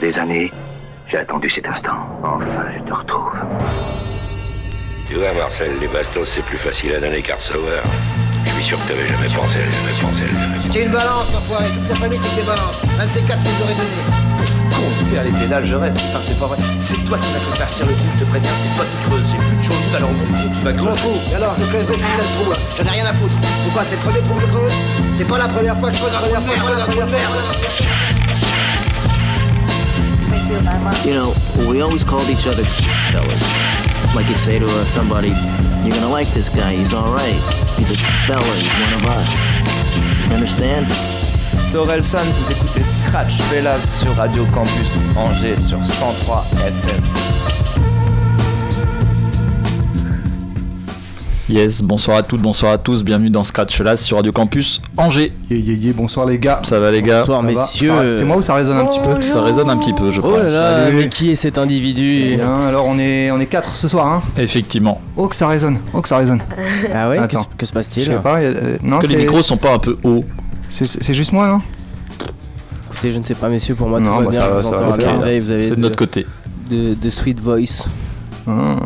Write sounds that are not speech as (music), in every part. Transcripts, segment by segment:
des années, j'ai attendu cet instant. Enfin, je te retrouve. Tu vois, Marcel, les bastos, c'est plus facile à donner qu'à recevoir. Je suis sûr que t'avais jamais pensé à ça, jamais pensé à ça. C'était une balance, l'enfoiré. Toute sa famille, c'est que des balances. Un de ces quatre nous aurait donné. Père, les pédales, je rêve. Putain, c'est pas vrai. C'est toi qui vas te faire cirer le trou, je te préviens. C'est toi qui creuses. J'ai plus de chaud alors mon trou, tu vas Je m'en creuser. fous. Et alors, je creuserai ce putain de trou. là. J'en ai rien à foutre. Pourquoi C'est le premier trou que je creuse? C'est pas la première fois que je creuse un trou de merde. You know, we always called each other fellas. Like you'd say to uh, somebody, you're gonna like this guy, he's alright. He's a fella, he's one of us. You understand? C'est Orelsan, vous écoutez Scratch Fellas sur Radio Campus Angers sur 103 FM. Yes, bonsoir à toutes, bonsoir à tous, bienvenue dans Scratch Là sur Radio Campus Angers. Yeah, yeah, yeah, bonsoir les gars. Ça va les gars Bonsoir Ça messieurs. C'est moi ou ça résonne un petit peu Ça résonne un petit peu, je pense. Oh là là, mais qui est cet individu Bien, alors on est on est quatre ce soir hein. Effectivement. Oh que ça résonne. Oh que ça résonne. (laughs) Ah ouais Attends. Que se Je passe-t-il sais pas, euh, non, Est-ce que les micros sont pas un peu hauts c'est c'est juste moi non? Écoutez, je ne sais pas messieurs, pour moi tout Non, va bah, bien, va, vous entends va, vous avez C'est de de, notre côté. de, de sweet voice. Hum.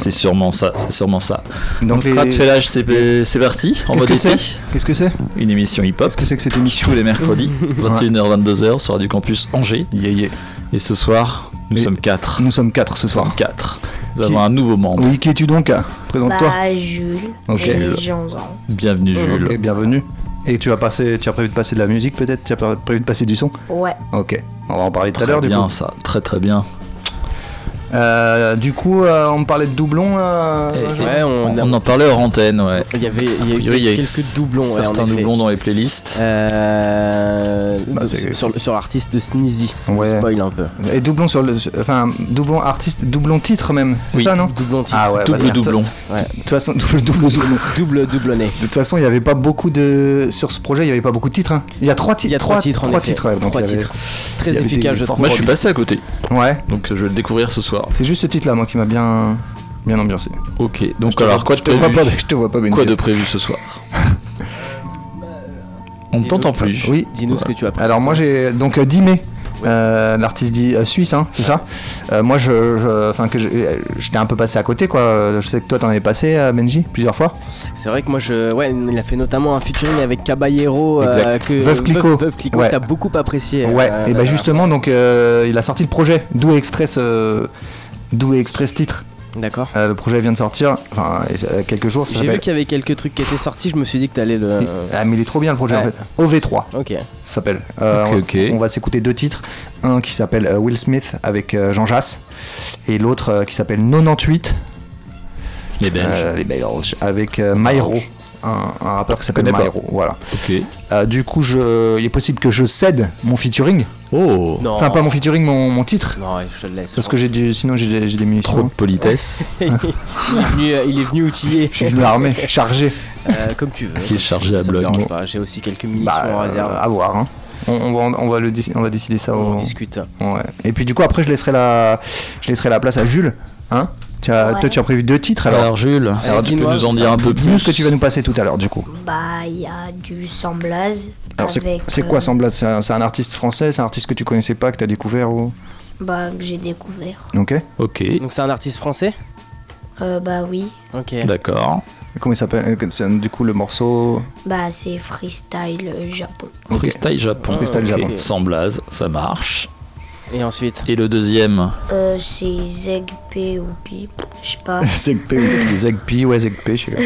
C'est sûrement ça, c'est sûrement ça. Donc, Donc Fellage, c'est c'est parti, en Qu'est-ce mode que été. c'est Qu'est-ce que c'est Une émission hip-hop Qu'est-ce que c'est que cette émission tous les mercredis, 21h-22h sur Radio Campus Angers. Yeah, yeah. Et ce soir, nous Et- sommes quatre. Nous sommes quatre ce Nous sommes soir. quatre. Nous Qui- avons un nouveau membre. Oui, qui es-tu donc Présente-toi. Bah, Jules. Ok. 11 ans. Bienvenue Jules. Ok, bienvenue. Et tu vas passer, tu as prévu de passer de la musique peut-être? Tu as prévu de passer du son? Ouais. Ok. On va en parler tout à Très l'heure du bien coup. ça, très très bien. Euh, du coup, euh, on me parlait de doublons. euh, Et- Ouais, on, On en parlait hors antenne, ouais. il y avait, il y a eu priori, il y a quelques doublons, ouais, certains effet. doublons dans les playlists. Euh, Bah, sur, sur l'artiste de Sneezy. Ouais. spoil un peu. Et doublons sur le, enfin doublon artiste, doublon titre même. C'est Oui. ça non Doublon titre. Ah ouais. Double bah, doublon. De toute façon, double double (laughs) doublon. Double doublonné. De toute façon, il n'y avait pas beaucoup de sur ce projet, il n'y avait pas beaucoup de titres. hein. Il y a trois titres. Il y a trois titres Trois titres. ouais, Trois titres. Très efficace, je trouve. Moi je suis passé à côté, Ouais. donc je vais le découvrir ce soir. C'est juste ce titre-là, moi, qui m'a bien, bien ambiancé. Ok, donc Je te alors vois- quoi de prévu pas, je te vois pas, Benji. Quoi de prévu ce soir (laughs) On ne t'entend plus. Oui. Dis-nous ce que tu as pris. Alors moi j'ai donc euh, 10 mai. Euh, l'artiste dit euh, suisse hein, c'est ça Euh, moi je je- enfin que j'étais un peu passé à côté quoi je sais que toi t'en avais passé Benji plusieurs fois C'est vrai que moi, je, ouais, il a fait notamment un featuring avec Caballero, que Veuve Clicquot. Veuve Clicquot, Ouais. que t'as beaucoup apprécié. ouais et bah justement donc il a sorti le projet d'où extrait ce d'où est extrait ce titre D'accord. Euh, le projet vient de sortir enfin euh, quelques jours J'ai vu qu'il y avait quelques trucs qui étaient sortis, je me suis dit que t'allais le. ah mais il est trop bien le projet en fait OV3 Ok. ça s'appelle. Euh, Ok, on- ok. On va s'écouter deux titres. Un qui s'appelle euh, Will Smith avec euh, Jean Jass et l'autre euh, qui s'appelle 98 Les Belges. euh, les Belges avec euh, Myro, un, un rappeur qui s'appelle. Myro. Voilà. Ok. Euh, du coup, je, il est possible que je cède mon featuring. Oh Non. Enfin, pas mon featuring, mon, mon titre. Non, je te le laisse. Parce que j'ai du, sinon j'ai des, j'ai des munitions. Trop de politesse. (laughs) il, est venu, euh, il est venu outillé. Je suis venu armé, (laughs) chargé. Euh, comme tu veux. Qui est chargé à bloc. J'ai aussi quelques munitions Bah, en réserve. euh, à voir. hein. On, on va, on, va le, on va décider ça. On au- discute. Ouais. Et puis du coup après je laisserai la, je laisserai la place à Jules. Hein tu as, Ouais. Toi tu as prévu deux titres alors. Alors Jules, alors, tu peux nous en dire un peu Dis-nous plus ce que tu vas nous passer tout à l'heure du coup. Bah, il y a du Samblaz. Alors c'est avec, c'est euh, quoi Semblable C'est un, c'est un artiste français C'est un artiste que tu connaissais pas, que tu as découvert ou... Bah, que j'ai découvert. Ok. Ok, Donc c'est un artiste français? Euh, bah oui. Ok. d'accord. Comment il s'appelle? Du coup le morceau... Bah, c'est freestyle Japon. Freestyle Japon. Freestyle. Japon. Sans blaze, ça marche. Et ensuite Et le deuxième Euh, c'est Zeg P ou Pi. Je sais pas. (laughs) Zegp, Zegpi, ouais Zegp, je sais pas.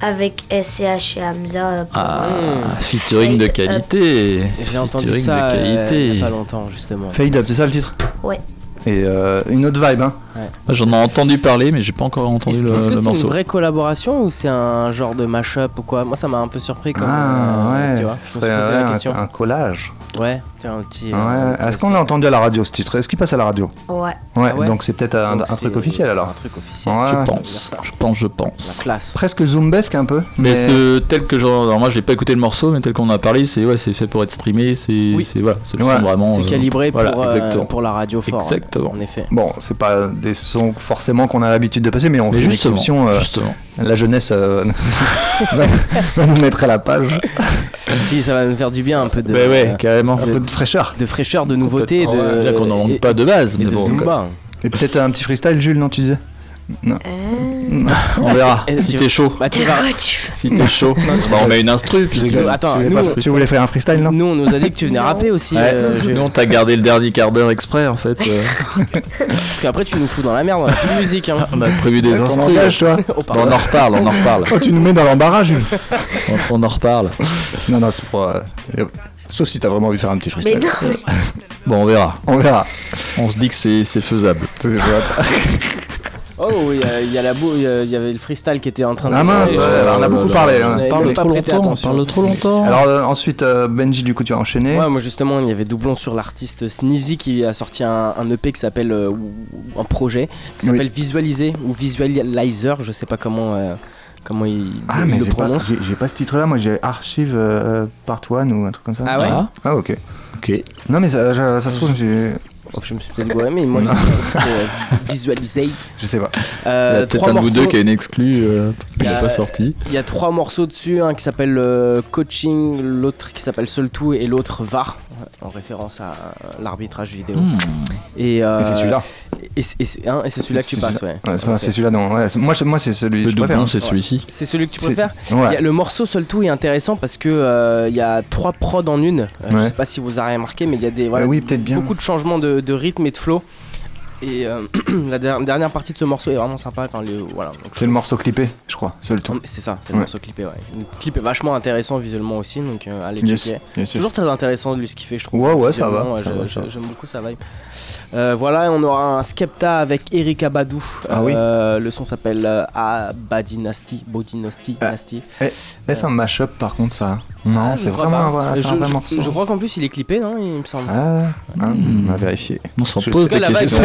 (laughs) avec SCH et Hamza. euh, Ah, euh, featuring de qualité. J'ai entendu Featuring ça de euh, qualité. il y a pas longtemps justement. Fade Up, c'est ça le titre? Ouais. Et euh, une autre vibe, hein Moi, J'en ai entendu parler, mais j'ai pas encore entendu Est-ce le, est-ce que c'est une vraie collaboration ou c'est un genre de mashup ou quoi? Moi ça m'a un peu surpris comme. Ah euh, ouais, Tu vois, je me suis posé la question. un collage. Ouais, tiens, un petit. Ouais. euh, Est-ce qu'on l'a entendu à la radio ce titre Est-ce qu'il passe à la radio Ouais. ouais, Ah ouais donc c'est peut-être un, truc officiel alors. Un truc officiel. Ouais, Je pense, je pense, je La pense. classe. Presque zoombesque un peu. Mais est-ce que tel que genre, alors moi j'ai pas écouté le morceau, mais tel qu'on a parlé, c'est ouais, c'est fait pour être streamé, c'est Oui. c'est voilà, c'est le Ouais. son vraiment. C'est euh, calibré voilà, pour, euh, pour la radio fort. hein, Exactement. En effet. Bon, c'est pas des sons forcément qu'on a l'habitude de passer, mais on Mais fait une exception. euh, justement. La jeunesse euh, (laughs) va, va nous mettre à la page. Si, ça va nous faire du bien, un peu de. Ouais, ouais, carrément. Un peu de fraîcheur. de fraîcheur, de nouveauté, de. Qu'on n'en manque pas de base, et mais de bon, Zumba. Et peut-être un petit freestyle, Jules, non, tu disais? Non. on verra. (laughs) Et Si t'es chaud. Bah, tu vas- Si t'es chaud. Bah, on met une instru. puis tu- rigole. Attends, tu, nous- voulais pas- tu voulais faire un freestyle, non Nous, on nous a dit que tu venais rapper aussi. Ouais. euh, je- Nous, on t'a gardé le dernier quart d'heure exprès, en fait. euh. (laughs) Parce qu'après, tu nous fous dans la merde, on a plus de musique. Hein. On a prévu des instrus. toi Oh, pardon. on en reparle, on en reparle. Oh, tu nous mets dans l'embarras, Jules On, on en reparle. Non, non, c'est pour. euh, Sauf si t'as vraiment envie de faire un petit Mais freestyle. non, Bon, on verra. On verra. On se dit que c'est c'est faisable. (laughs) Oh, il y, a- il y a la il y, avait le freestyle qui était en train de. Ah mince, Ouais, ouais, on a beaucoup parlé. hein. j'avais Parle trop longtemps. attention. Parle trop longtemps. Alors euh, ensuite, euh, Benji, du coup, tu as enchaîné. Ouais, moi justement, il y avait doublon sur l'artiste Sneezy qui a sorti un, un EP qui s'appelle. euh, un projet qui s'appelle Visualiser ou Visualizer, je sais pas comment. euh, comment il, Ah, il mais le j'ai pas, prononce. j'ai- pas ce titre-là. Moi, j'ai Archive euh, Part 1 ou un truc comme ça. Ah ouais Ah, Ah, ok. ok. Non, mais ça, ça, ça se trouve, j'ai- Oh, je me suis peut-être gouré, mais moi j'ai- c'était Visualiser. (laughs) je sais pas. Il y Euh, a peut-être un de vous deux qui a une exclue euh, qui n'est pas sorti. Il y a trois morceaux dessus, un qui s'appelle euh, Coaching, l'autre qui s'appelle Seul Tout et l'autre VAR, en référence à euh, l'arbitrage vidéo. Hmm. Et, euh, Et c'est celui-là. Et, c'est- hein, et c'est celui-là que tu C'est passes, celui-là. ouais. Ouais, c'est celui-là, non. Ouais, moi, c'est- moi, c'est celui que je préfère. doublon, c'est celui-ci. C'est celui que tu préfères? Ouais. A- Le morceau Seul Tout est intéressant parce que euh, il y a trois prods en une. Euh, Je sais pas si vous avez remarqué, mais il y a des voilà, oui, bien. beaucoup de changements de, de rythme et de flow. Et euh, (clears throat) la der- dernière partie de ce morceau est vraiment sympa. Enfin, le, voilà, C'est le morceau clippé, je crois. Seul tout. trouve- C'est ça, c'est le Ouais. morceau clippé. Ouais. Le clip est vachement intéressant visuellement aussi, donc euh, allez Yes. checker. Yes, yes. Toujours très intéressant de lui ce qu'il fait, je trouve. Ouais, ouais, ça va, ouais. J'aime beaucoup sa vibe. Euh, voilà, on aura un Skepta avec Erika Badou. Ah oui. Euh, Le son s'appelle euh, A Dynasty, Bo Dynasty, Ah. Dynasty. Est-ce un mashup par contre ça Non, Ah, c'est vraiment, un- je, un vrai je- morceau. je crois qu'en plus il est clippé, non Il me semble. Ah, Hmm. on va vérifier. On s'en pose des questions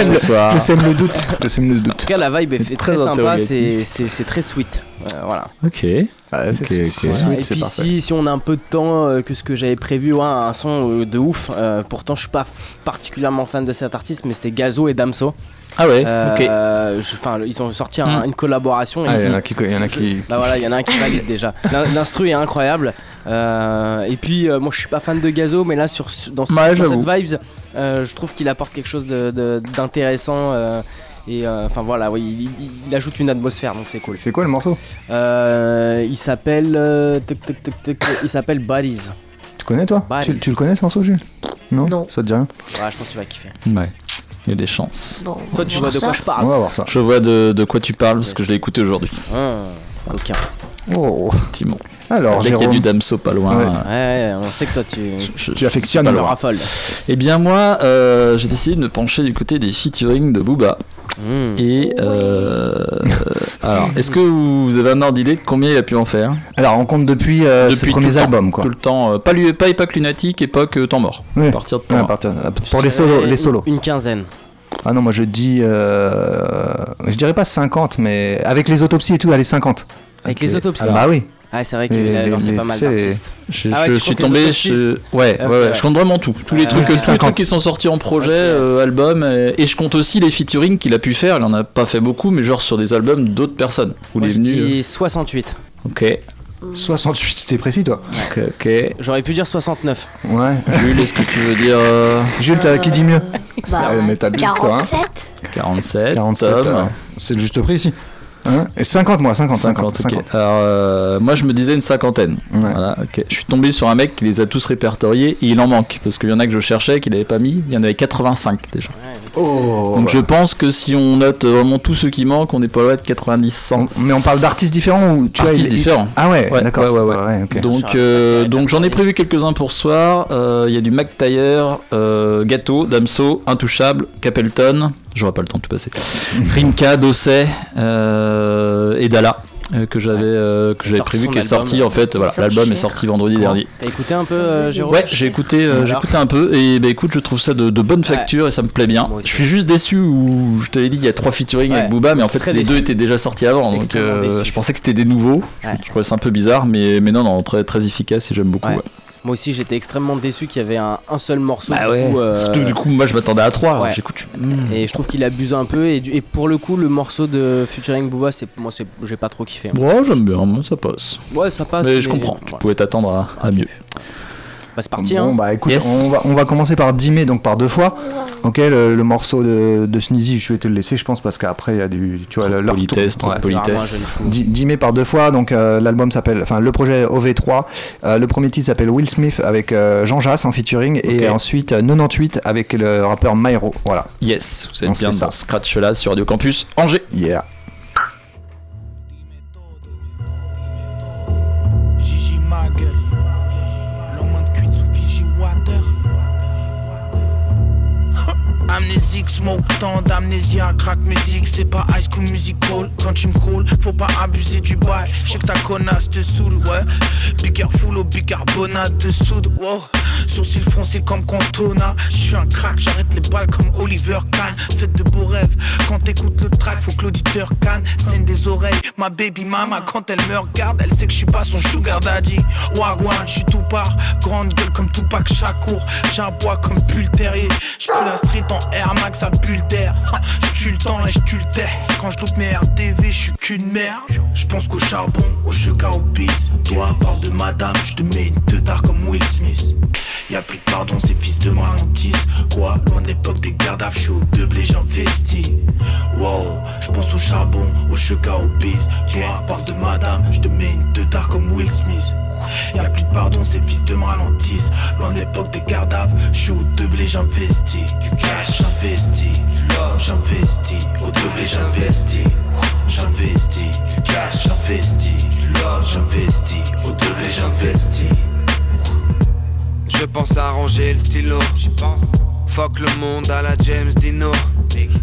Je sème le doute. Je sème le En doute. tout cas, la vibe est Très très, sympa, c'est très sweet. Euh, voilà. Ok. Ah, c'est Ok, c'est ok. sweet, Voilà. Et puis si, si on a un peu de temps euh, que ce que j'avais prévu, ouais, un son euh, de ouf. euh, pourtant, je suis pas particulièrement fan de cet artiste, mais c'était Gazo et Damso. Ah ouais, ok. Euh, je- Enfin, ils ont sorti un- Mm. une collaboration. Ah, il y en a qui, il y en a qui. Bah voilà, il y en a un qui (laughs) valide déjà. L'in- L'instru est incroyable. Euh, et puis, euh, moi je suis pas fan de Gazo, mais là, sur, dans, ce- dans cette vibes, euh, je trouve qu'il apporte quelque chose de- de- d'intéressant. euh, et euh, enfin voilà, oui, il, il- il ajoute une atmosphère, donc c'est cool. C'est quoi le morceau? Euh, il s'appelle. euh, il s'appelle Bodies. Tu connais toi? Tu le connais ce morceau, Jules? Non? Non. Ça te dit rien? Ouais, je pense que tu vas kiffer. Ouais. Il y a des chances. Bon, Toi, on tu vois de quoi je On parle va voir ça. Je vois de, de quoi tu parles parce que je l'ai écouté aujourd'hui. Ah, ok. Oh. Effectivement. Alors, Dès qu'il y a du Damso pas loin. Ouais. euh, Ouais, on sait que toi, tu, je- tu affectionnes le alors. raffoles. Eh bien moi, euh, j'ai décidé de me pencher du côté des featuring de Booba. Et euh, alors, est-ce que vous avez un ordre d'idée de combien il a pu en faire? Alors, on compte depuis, euh, ses Depuis tout premiers temps. albums, quoi. Tout le temps, euh, pas, lui- pas époque lunatique, époque euh, temps mort. Oui. À partir de temps Ouais, à mort. partir- pour les solos, dirais les solos. Une quinzaine. Ah non, moi je dis. euh, je dirais pas 50, mais avec les autopsies et tout, allez, 50. Avec les autopsies. Ah bah oui. Ah, c'est vrai qu'il a lancé pas mal d'artistes. Je, Ah ouais, je tu suis comptes tombé. je- Ouais, Ok, ouais, ouais, je compte vraiment tout. Tous les trucs, tous les 50. trucs qui sont sortis en projet, Ok. euh, album, et, et je compte aussi les featuring qu'il a pu faire. Il en a pas fait beaucoup, mais genre sur des albums d'autres personnes. Où Moi, il est je venu. dis 68. euh, Ok, 68, t'es précis toi ok, ok. J'aurais pu dire 69. Ouais. Jules, est-ce que tu veux dire euh, Jules, t'as- qui dit mieux Bah, Ah, mais t'abuses, toi, hein. 47 47 47. Tom euh, C'est le juste prix ici. Hein Et 50 moi, 50, 50. 50, ok. Alors, euh, moi, je me disais une cinquantaine. Ouais. Voilà, ok. Je suis tombé sur un mec qui les a tous répertoriés et il en manque. Parce qu'il y en a que je cherchais, qu'il n'avait pas mis. Il y en avait 85 déjà. Oh Donc je pense que si on note vraiment tous ceux qui manquent, on n'est pas loin de 90-100. Mais on parle d'artistes différents ou tu Artistes vois, il- différents. Ah ouais, Ouais, d'accord. Donc, euh, donc j'en ai prévu quelques-uns pour ce soir. Euh, Il y a du McTyre, euh, Gâteau, Damso, Intouchable, Capleton. J'aurai pas le temps de tout passer. Rinka, Dosset euh, et Dala. euh, que j'avais euh, que j'avais prévu qui est sorti en fait voilà l'album est sorti vendredi Comment dernier T'as écouté un peu, euh, Jérôme Ouais, j'ai écouté, euh, j'ai écouté un peu et bah écoute, je trouve ça de, de bonne facture et ça me plaît bien. Je suis juste déçu où je t'avais dit qu'il y a trois featuring Ouais, avec Booba, mais en fait très les déçu. deux étaient déjà sortis avant, donc euh, je pensais que c'était des nouveaux. Ouais. je trouvais ça un peu bizarre, mais mais non non très très efficace et j'aime beaucoup. Ouais. ouais. Moi aussi, j'étais extrêmement déçu qu'il y avait un, un seul morceau. Bah du ouais. coup, euh, Surtout, du coup, moi je m'attendais à 3. Ouais. J'écoute. Et je trouve qu'il abuse un peu. Et, du- et pour le coup, le morceau de Futuring Booba, c'est moi, c'est j'ai pas trop kiffé. Bon, j'aime bien, moi ça passe. Ouais, ça passe. mais je comprends, tu pouvais t'attendre à, à mieux. Bah, c'est parti. Bon hein. bah écoute, Yes. on, va, on va commencer par 10 mai, donc par deux fois. Ok, le, le morceau de, de Sneezy, je vais te le laisser, je pense, parce qu'après il y a du. Tu vois, Trop leur politesse, trop ouais. politesse. 10, 10 mai par deux fois, donc euh, l'album s'appelle, enfin le projet OV3. Euh, le premier titre s'appelle Will Smith avec euh, Jean Jass en featuring et ensuite euh, 98 avec le rappeur Myro. Voilà. Yes, vous êtes bien dans Scratch là sur Radio Campus Angers. Yeah. Amnésique, smoke, tant d'amnésia, crack musique, c'est pas high school musical. Quand tu me calls, faut pas abuser du bail. Je que ta connasse te saoule, ouais. Bicarbonate au bicarbonate te soude, wow. Sourcils froncés comme Cantona. Je suis un crack, j'arrête les balles comme Oliver Kahn. Faites de beaux rêves. Quand t'écoutes le track, faut que l'auditeur canne. Scène des oreilles, ma baby mama. Quand elle me regarde, elle sait que je suis pas son sugar daddy. Wagwan, je suis tout part. Grande gueule comme Tupac Shakur. J'aboie comme Bull Terrier. Je la street en Air Max à bulle d'air. Je tue le temps et je tue le. Quand je loupe mes RDV, je suis qu'une merde. Je pense qu'au charbon, au sugar, au pisse. Toi, parle de madame, je te mets une teutard comme Will Smith. Y'a plus de pardon, ces fils de ralentissent. Quoi, loin de l'époque des gardes à chaud, de blé j'investis. Wow, je pense au charbon, au sugar, au pisse. Toi, parle de madame, je te mets une teutard comme Will Smith. Y'a plus de pardon, ces fils de me ralentissent. Loin de l'époque des gardes à chaud, de blé j'investis. Du cash, j'investis. Du love, j'investis. Au de blé j'investis. J'investis. Du cash, j'investis. Du love, j'investis. Au de blé j'investis. Je pense à ranger le stylo. Fuck le monde à la James Dino.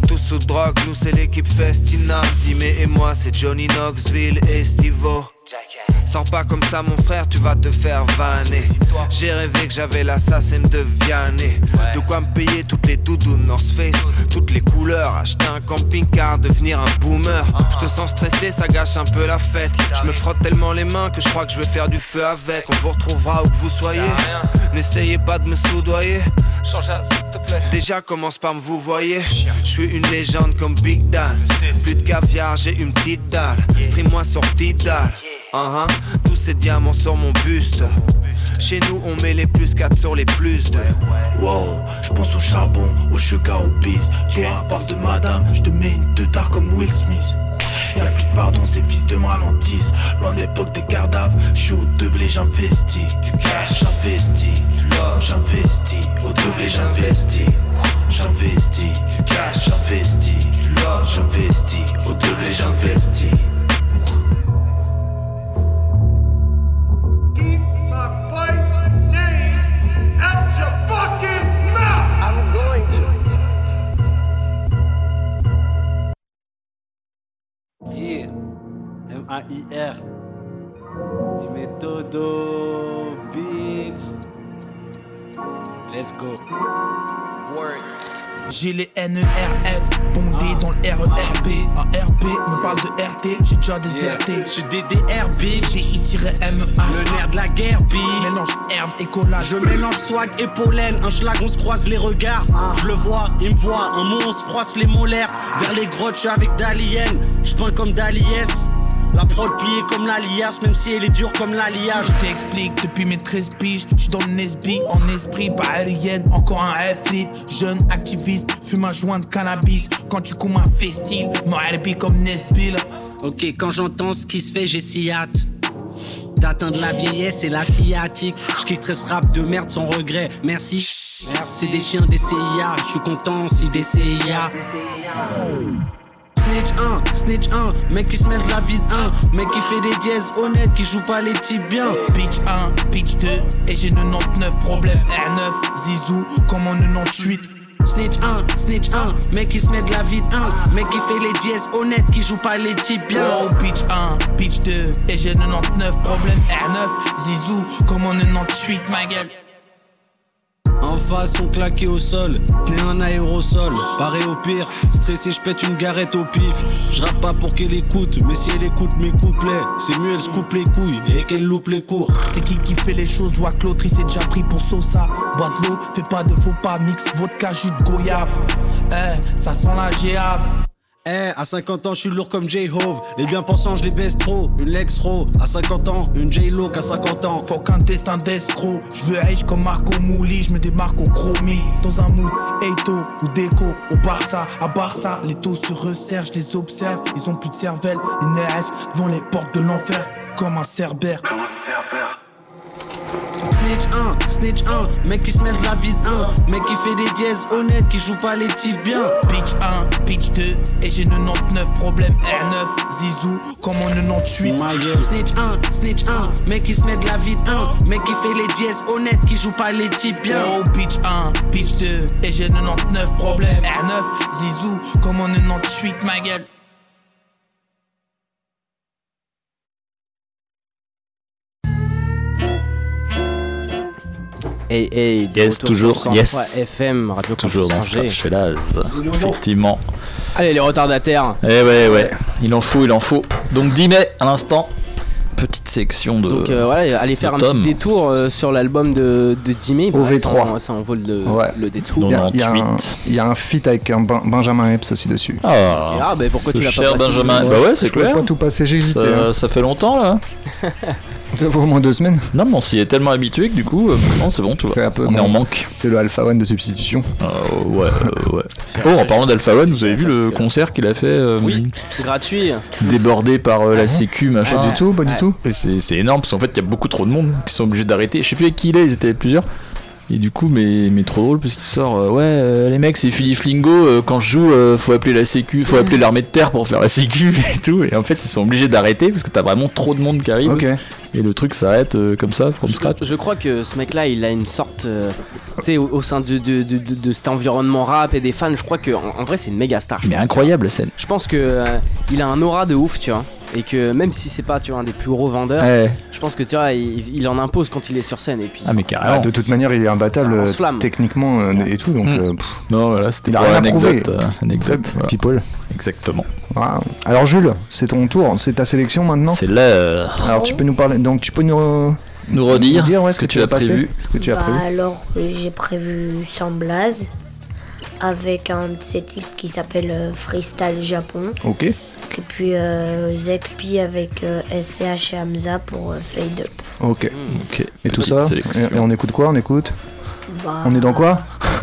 Tous sous drogue, nous c'est l'équipe Festina. Dimé et moi c'est Johnny Knoxville et Stivo. Sors pas comme ça mon frère, tu vas te faire vanner. J'ai rêvé que j'avais l'assassin de Vianney. De quoi me payer toutes les doudounes North Face, toutes les couleurs. Acheter un camping-car, devenir un boomer. Je te sens stressé, ça gâche un peu la fête. Je me frotte tellement les mains que je crois que je vais faire du feu avec. On vous retrouvera où que vous soyez. N'essayez pas de me soudoyer. Déjà commence par me vous voyez. Je suis une légende comme Big Dan. Plus de caviar, j'ai une petite dalle. Stream-moi sur Tidal. Uh-huh. Tous ces diamants sur mon buste. Chez nous, on met les plus 4 sur les plus de. Wow, je pense au charbon, au sugar, au bis. Toi, parle de madame, je te mets une teutard comme Will Smith. Y'a plus de pardon, ces fils de me ralentissent. Loin de l'époque des gardaves, je suis au doublé, j'investis. Du cash, j'investis. Du love, j'investis. Au doublé, j'investis. J'investis. Du cash, j'investis. Du love, j'investis. Au doublé, j'investis. Yeah, M-A-I-R. Du méthodo, bitch. Let's go. Word. J'ai les NERF bondés dans le RERB. Un RB me parle de RT, j'ai déjà déserté. Je suis DDR, bitch. DI-MEH. Le nerf de la guerre, bitch. Mélange herbe et collage. Je mélange swag et pollen, un schlag, on se croise les regards. Je le vois, il me voit, un mot, on se froisse les molaires. Vers les grottes, je suis avec Dalien, je peins comme Daliès. La prod pliée comme l'alias, même si elle est dure comme l'alliage. Je t'explique depuis mes 13 piges, je suis dans le Nesby, en esprit, pas aérienne, encore un F-lit, jeune activiste, fume un joint de cannabis, quand tu coumes un festil, RP comme Nesbill. Ok, quand j'entends ce qui se fait, j'ai si hâte d'atteindre la vieillesse et la sciatique. Je quitterai ce rap de merde sans regret. Merci. C'est des chiens des CIA. Je suis content aussi des CIA. Snitch 1, snitch 1, mec qui se mêle de la vie de 1, mec qui fait des dièses honnêtes, qui joue pas les types bien. Pitch 1, pitch 2, et j'ai 99 problèmes. R9, Zizou, comme en 98. Snitch 1, snitch 1, mec qui se met de la vie de 1, mec qui fait les dièses honnêtes, qui joue pas les types bien. Oh, pitch 1, pitch 2, et j'ai 99 problèmes. R9, Zizou, comme en 98, ma gueule. En face sont claqués au sol. Tenez un aérosol, paré au pire. Stressé, je pète une garette au pif. Je rappe pas pour qu'elle écoute, mais si elle écoute mes couplets, c'est mieux elle se coupe les couilles et qu'elle loupe les cours. C'est qui qui fait les choses? Je vois que l'autre il s'est déjà pris pour Sosa. Bois de l'eau, fais pas de faux pas, mix vodka, jus de goyave. Eh, ça sent la géave. Eh, à 50 ans, je suis lourd comme J-Hove. Les bien pensants, je les baisse trop. Une Lex Ro. À 50 ans, une J-Lo qu'à 50 ans. Faut qu'un destin d'escroc. Je veux riche comme Marco Mouli, je me démarque au chromie. Dans un mood, Eito ou Déco, au Barça, à Barça. Les taux se resserrent, je les observe. Ils ont plus de cervelle, une RS devant les portes de l'enfer. Comme un cerbère. Snitch 1, snitch 1, mec qui se met de la vie de 1, mec qui fait des dièses honnêtes, qui joue pas les types bien. Pitch 1, pitch 2, et j'ai 99 problèmes R9, Zizou, comme en 98. Snitch 1, snitch 1, mec qui se met de la vie de 1, mec qui fait les dièses honnêtes, qui joue pas les types bien. Oh, pitch 1, pitch 2, et j'ai 99 problèmes R9, Zizou, comme en 98, ma gueule. Hey, hey, Yes, toujours, sur 103 yes. FM, Radio Toujours dans. Scratch Fellas. Effectivement. Allez, les retardataires. Eh ouais, ouais. Il en faut, il en faut. Donc 10 mai à l'instant. Petite sélection de. Donc euh, voilà, allez faire un petit détour euh, sur l'album de, de Jimmy. Au Bah, V3. Ça, en- ça en vaut le, Ouais. le détour. Il y, a- il y a un- il y a un feat avec un Ben- Benjamin Epps aussi dessus. Ah, Ah, bah pourquoi ce tu l'as pas cher passé Benjamin. Ouais, bah ouais, c'est clair. pas tout passer, j'ai hésité. Ça, hein. ça fait longtemps là. (laughs) Ça fait au moins deux semaines. Non, mais on s'y est tellement habitué que du coup, euh, non, c'est bon, tout va. un peu On est en manque. C'est le Alpha One de substitution. Euh, ouais, euh, ouais. Oh, en parlant d'Alpha One, vous avez vu le concert qu'il a fait euh, Oui, gratuit. Débordé par euh, la Ah sécu, machin. Pas du tout, pas du Ouais. Tout. Et c'est énorme parce qu'en fait il y a beaucoup trop de monde qui sont obligés d'arrêter. Je sais plus avec qui il est, ils étaient plusieurs. Et du coup, mais, mais trop drôle parce qu'il sort euh, Ouais, euh, les mecs, c'est Philippe Flingo. euh, quand je joue, euh, faut appeler la sécu, faut appeler l'armée de terre pour faire la sécu (laughs) et tout. Et en fait, ils sont obligés d'arrêter parce que t'as vraiment trop de monde qui arrive. Et le truc s'arrête euh, comme ça, from scratch. Je crois que ce mec-là, il a une sorte. euh, tu sais, au, au sein de, de, de, de- de cet environnement rap et des fans, je crois qu'en en vrai, c'est une méga star. Mais incroyable la scène. Je pense que euh, il a un aura de ouf, tu vois. Et que même si c'est pas tu vois, un des plus gros vendeurs, Ouais. je pense que tu vois, il, il en impose quand il est sur scène. Et puis, Ah, mais Ah, carrément. de toute manière, il est imbattable lance-flamme. techniquement euh, et tout, donc Mm. euh, Non, voilà, c'était l'anecdote. euh, anecdote, voilà. people. Exactement. Alors Jules, c'est ton tour, c'est ta sélection maintenant. C'est l'heure. Alors tu peux nous parler, donc tu peux nous, Nous redire nous dire ouais, ce que tu as prévu. ce que tu as prévu. alors, euh, j'ai prévu sans blaze avec un de ses titres qui s'appelle Freestyle Japon. Ok. Et puis euh, Zekpi avec euh, SCH et Hamza pour euh, Fade Up. Ok. Ok. Et tout ça. Et, et on écoute quoi On écoute. Bah, On est dans quoi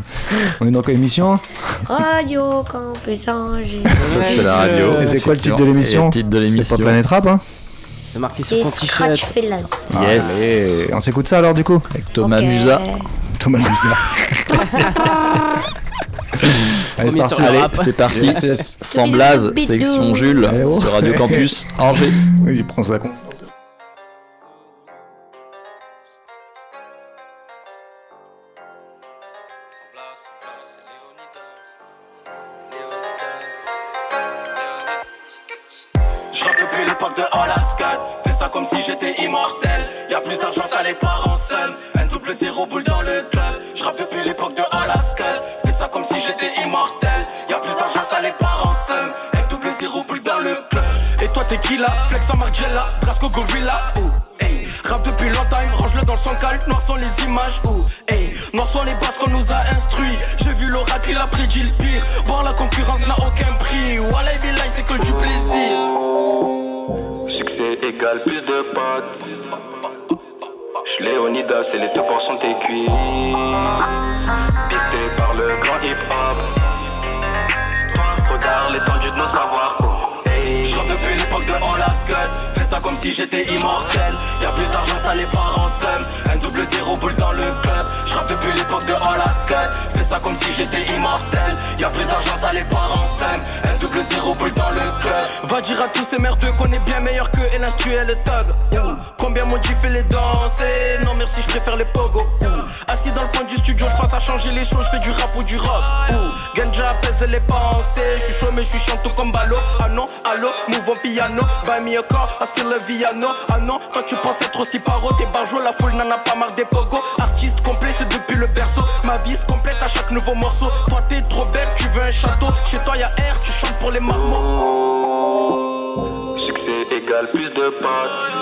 (laughs) On est dans quelle émission Radio Campus Angers. Ça, c'est la radio. Et c'est quoi le titre de l'émission le titre de C'est l'émission. pas Planète Rap, hein c'est marqué sur C'est ton Scratch t-shirt. Fellas. Yes. Allez, on s'écoute ça alors du coup Avec Thomas. Musa. Thomas Musa. (laughs) Allez, c'est parti. Allez, c'est parti. Sans blaze, Bidou. sélection Jules Eh oh. sur Radio Campus (laughs) Angers. Vas-y, prends ça. con. Pisté par le grand hip hop. Regarde l'étendue de nos savoirs. Oh. Je rappe depuis l'époque de Alaska Fais ça comme si j'étais immortel Y'a plus d'argent ça les part en somme Un double zéro boule dans le club Je depuis l'époque de Alaska Fais ça comme si j'étais immortel Y'a plus d'argent ça les part en somme Un double zéro boule dans le club Va dire à tous ces merdeux qu'on est bien meilleur que et l'instru elle est thug Ouh, Combien mon fait les danser Non merci je préfère les pogos Assis dans le fond du studio je pense à changer les choses Je fais du rap ou du rock Ganja apaise les pensées Je suis chaud mais je suis chiant tout comme Ballot Ah non, allô, nouveau piano. Buy me a car, I still a Viano. Ah non, toi tu penses être aussi paro, t'es barjo, la foule n'en a pas marre des pogos. Artiste complet, c'est depuis le berceau. Ma vie se complète à chaque nouveau morceau. Toi t'es trop belle, tu veux un château. Chez toi y'a air, tu chantes pour les marmots. Succès égale plus de potes.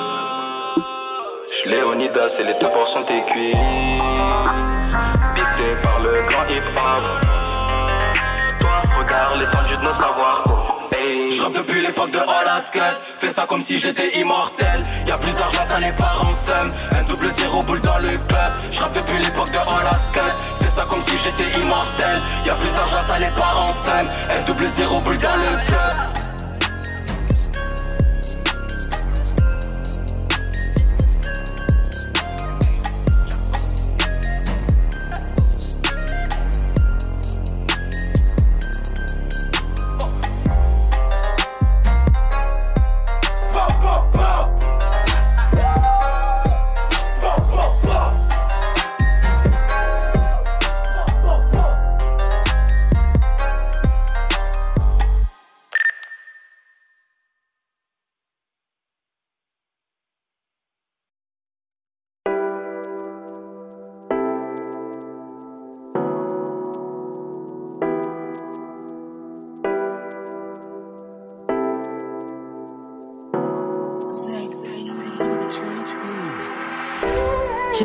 J'suis Léonidas et les 2% tes cuits. Pisté par le grand hip hop. Toi, regarde l'étendue de nos savoirs. Oh, hey. Je rappe depuis l'époque de All Fais ça comme si j'étais immortel Y'a plus d'argent ça n'est pas en Un double zéro boule dans le club Je rappe depuis l'époque de All Fais ça comme si j'étais immortel Y'a plus d'argent ça n'est pas en somme Un double zéro boule dans le club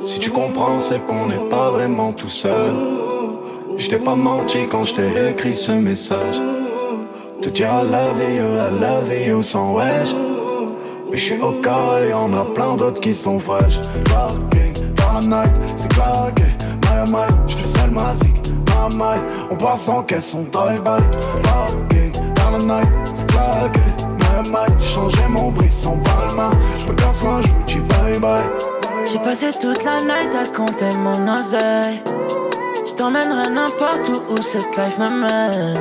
Si tu comprends, c'est qu'on n'est pas vraiment tout seul. Je t'ai pas menti quand je t'ai écrit ce message. Te dire I love you, I love you sans wesh. Mais je suis au cas et y'en a plein d'autres qui sont fraîches. Night, c'est claqué. My oh my, je fais seul ma zik. My my, on passe en caisse, on drive-by. Parking dans la night, c'est claqué. My oh my, changer mon brisson par la main. Je me casse moi, je vous dis bye bye. J'ai passé toute la night à compter mon oseille. Je t'emmènerai n'importe où où cette life m'amène.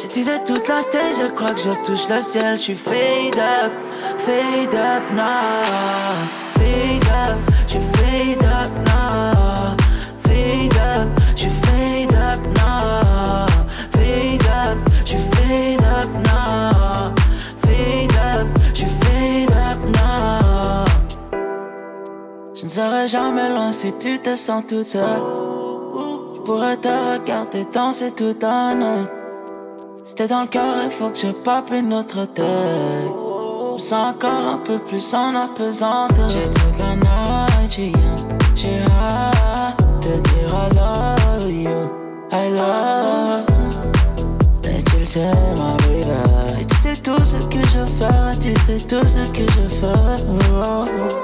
J'utilisais toute la tête, je crois que je touche le ciel. Je suis fade up, fade up now. Je ne serai jamais loin si tu te sens toute seule. Je pourrais te regarder danser tout un an. Si t'es dans le cœur, il faut que je pape une autre tête. Je me sens encore un peu plus en apesanteur. J'ai toute la night, j'ai hâte de dire I love you, I love. Et tu le sais, ma baby. Et tu sais tout ce que je fais, tu sais tout ce que je fais. Oh.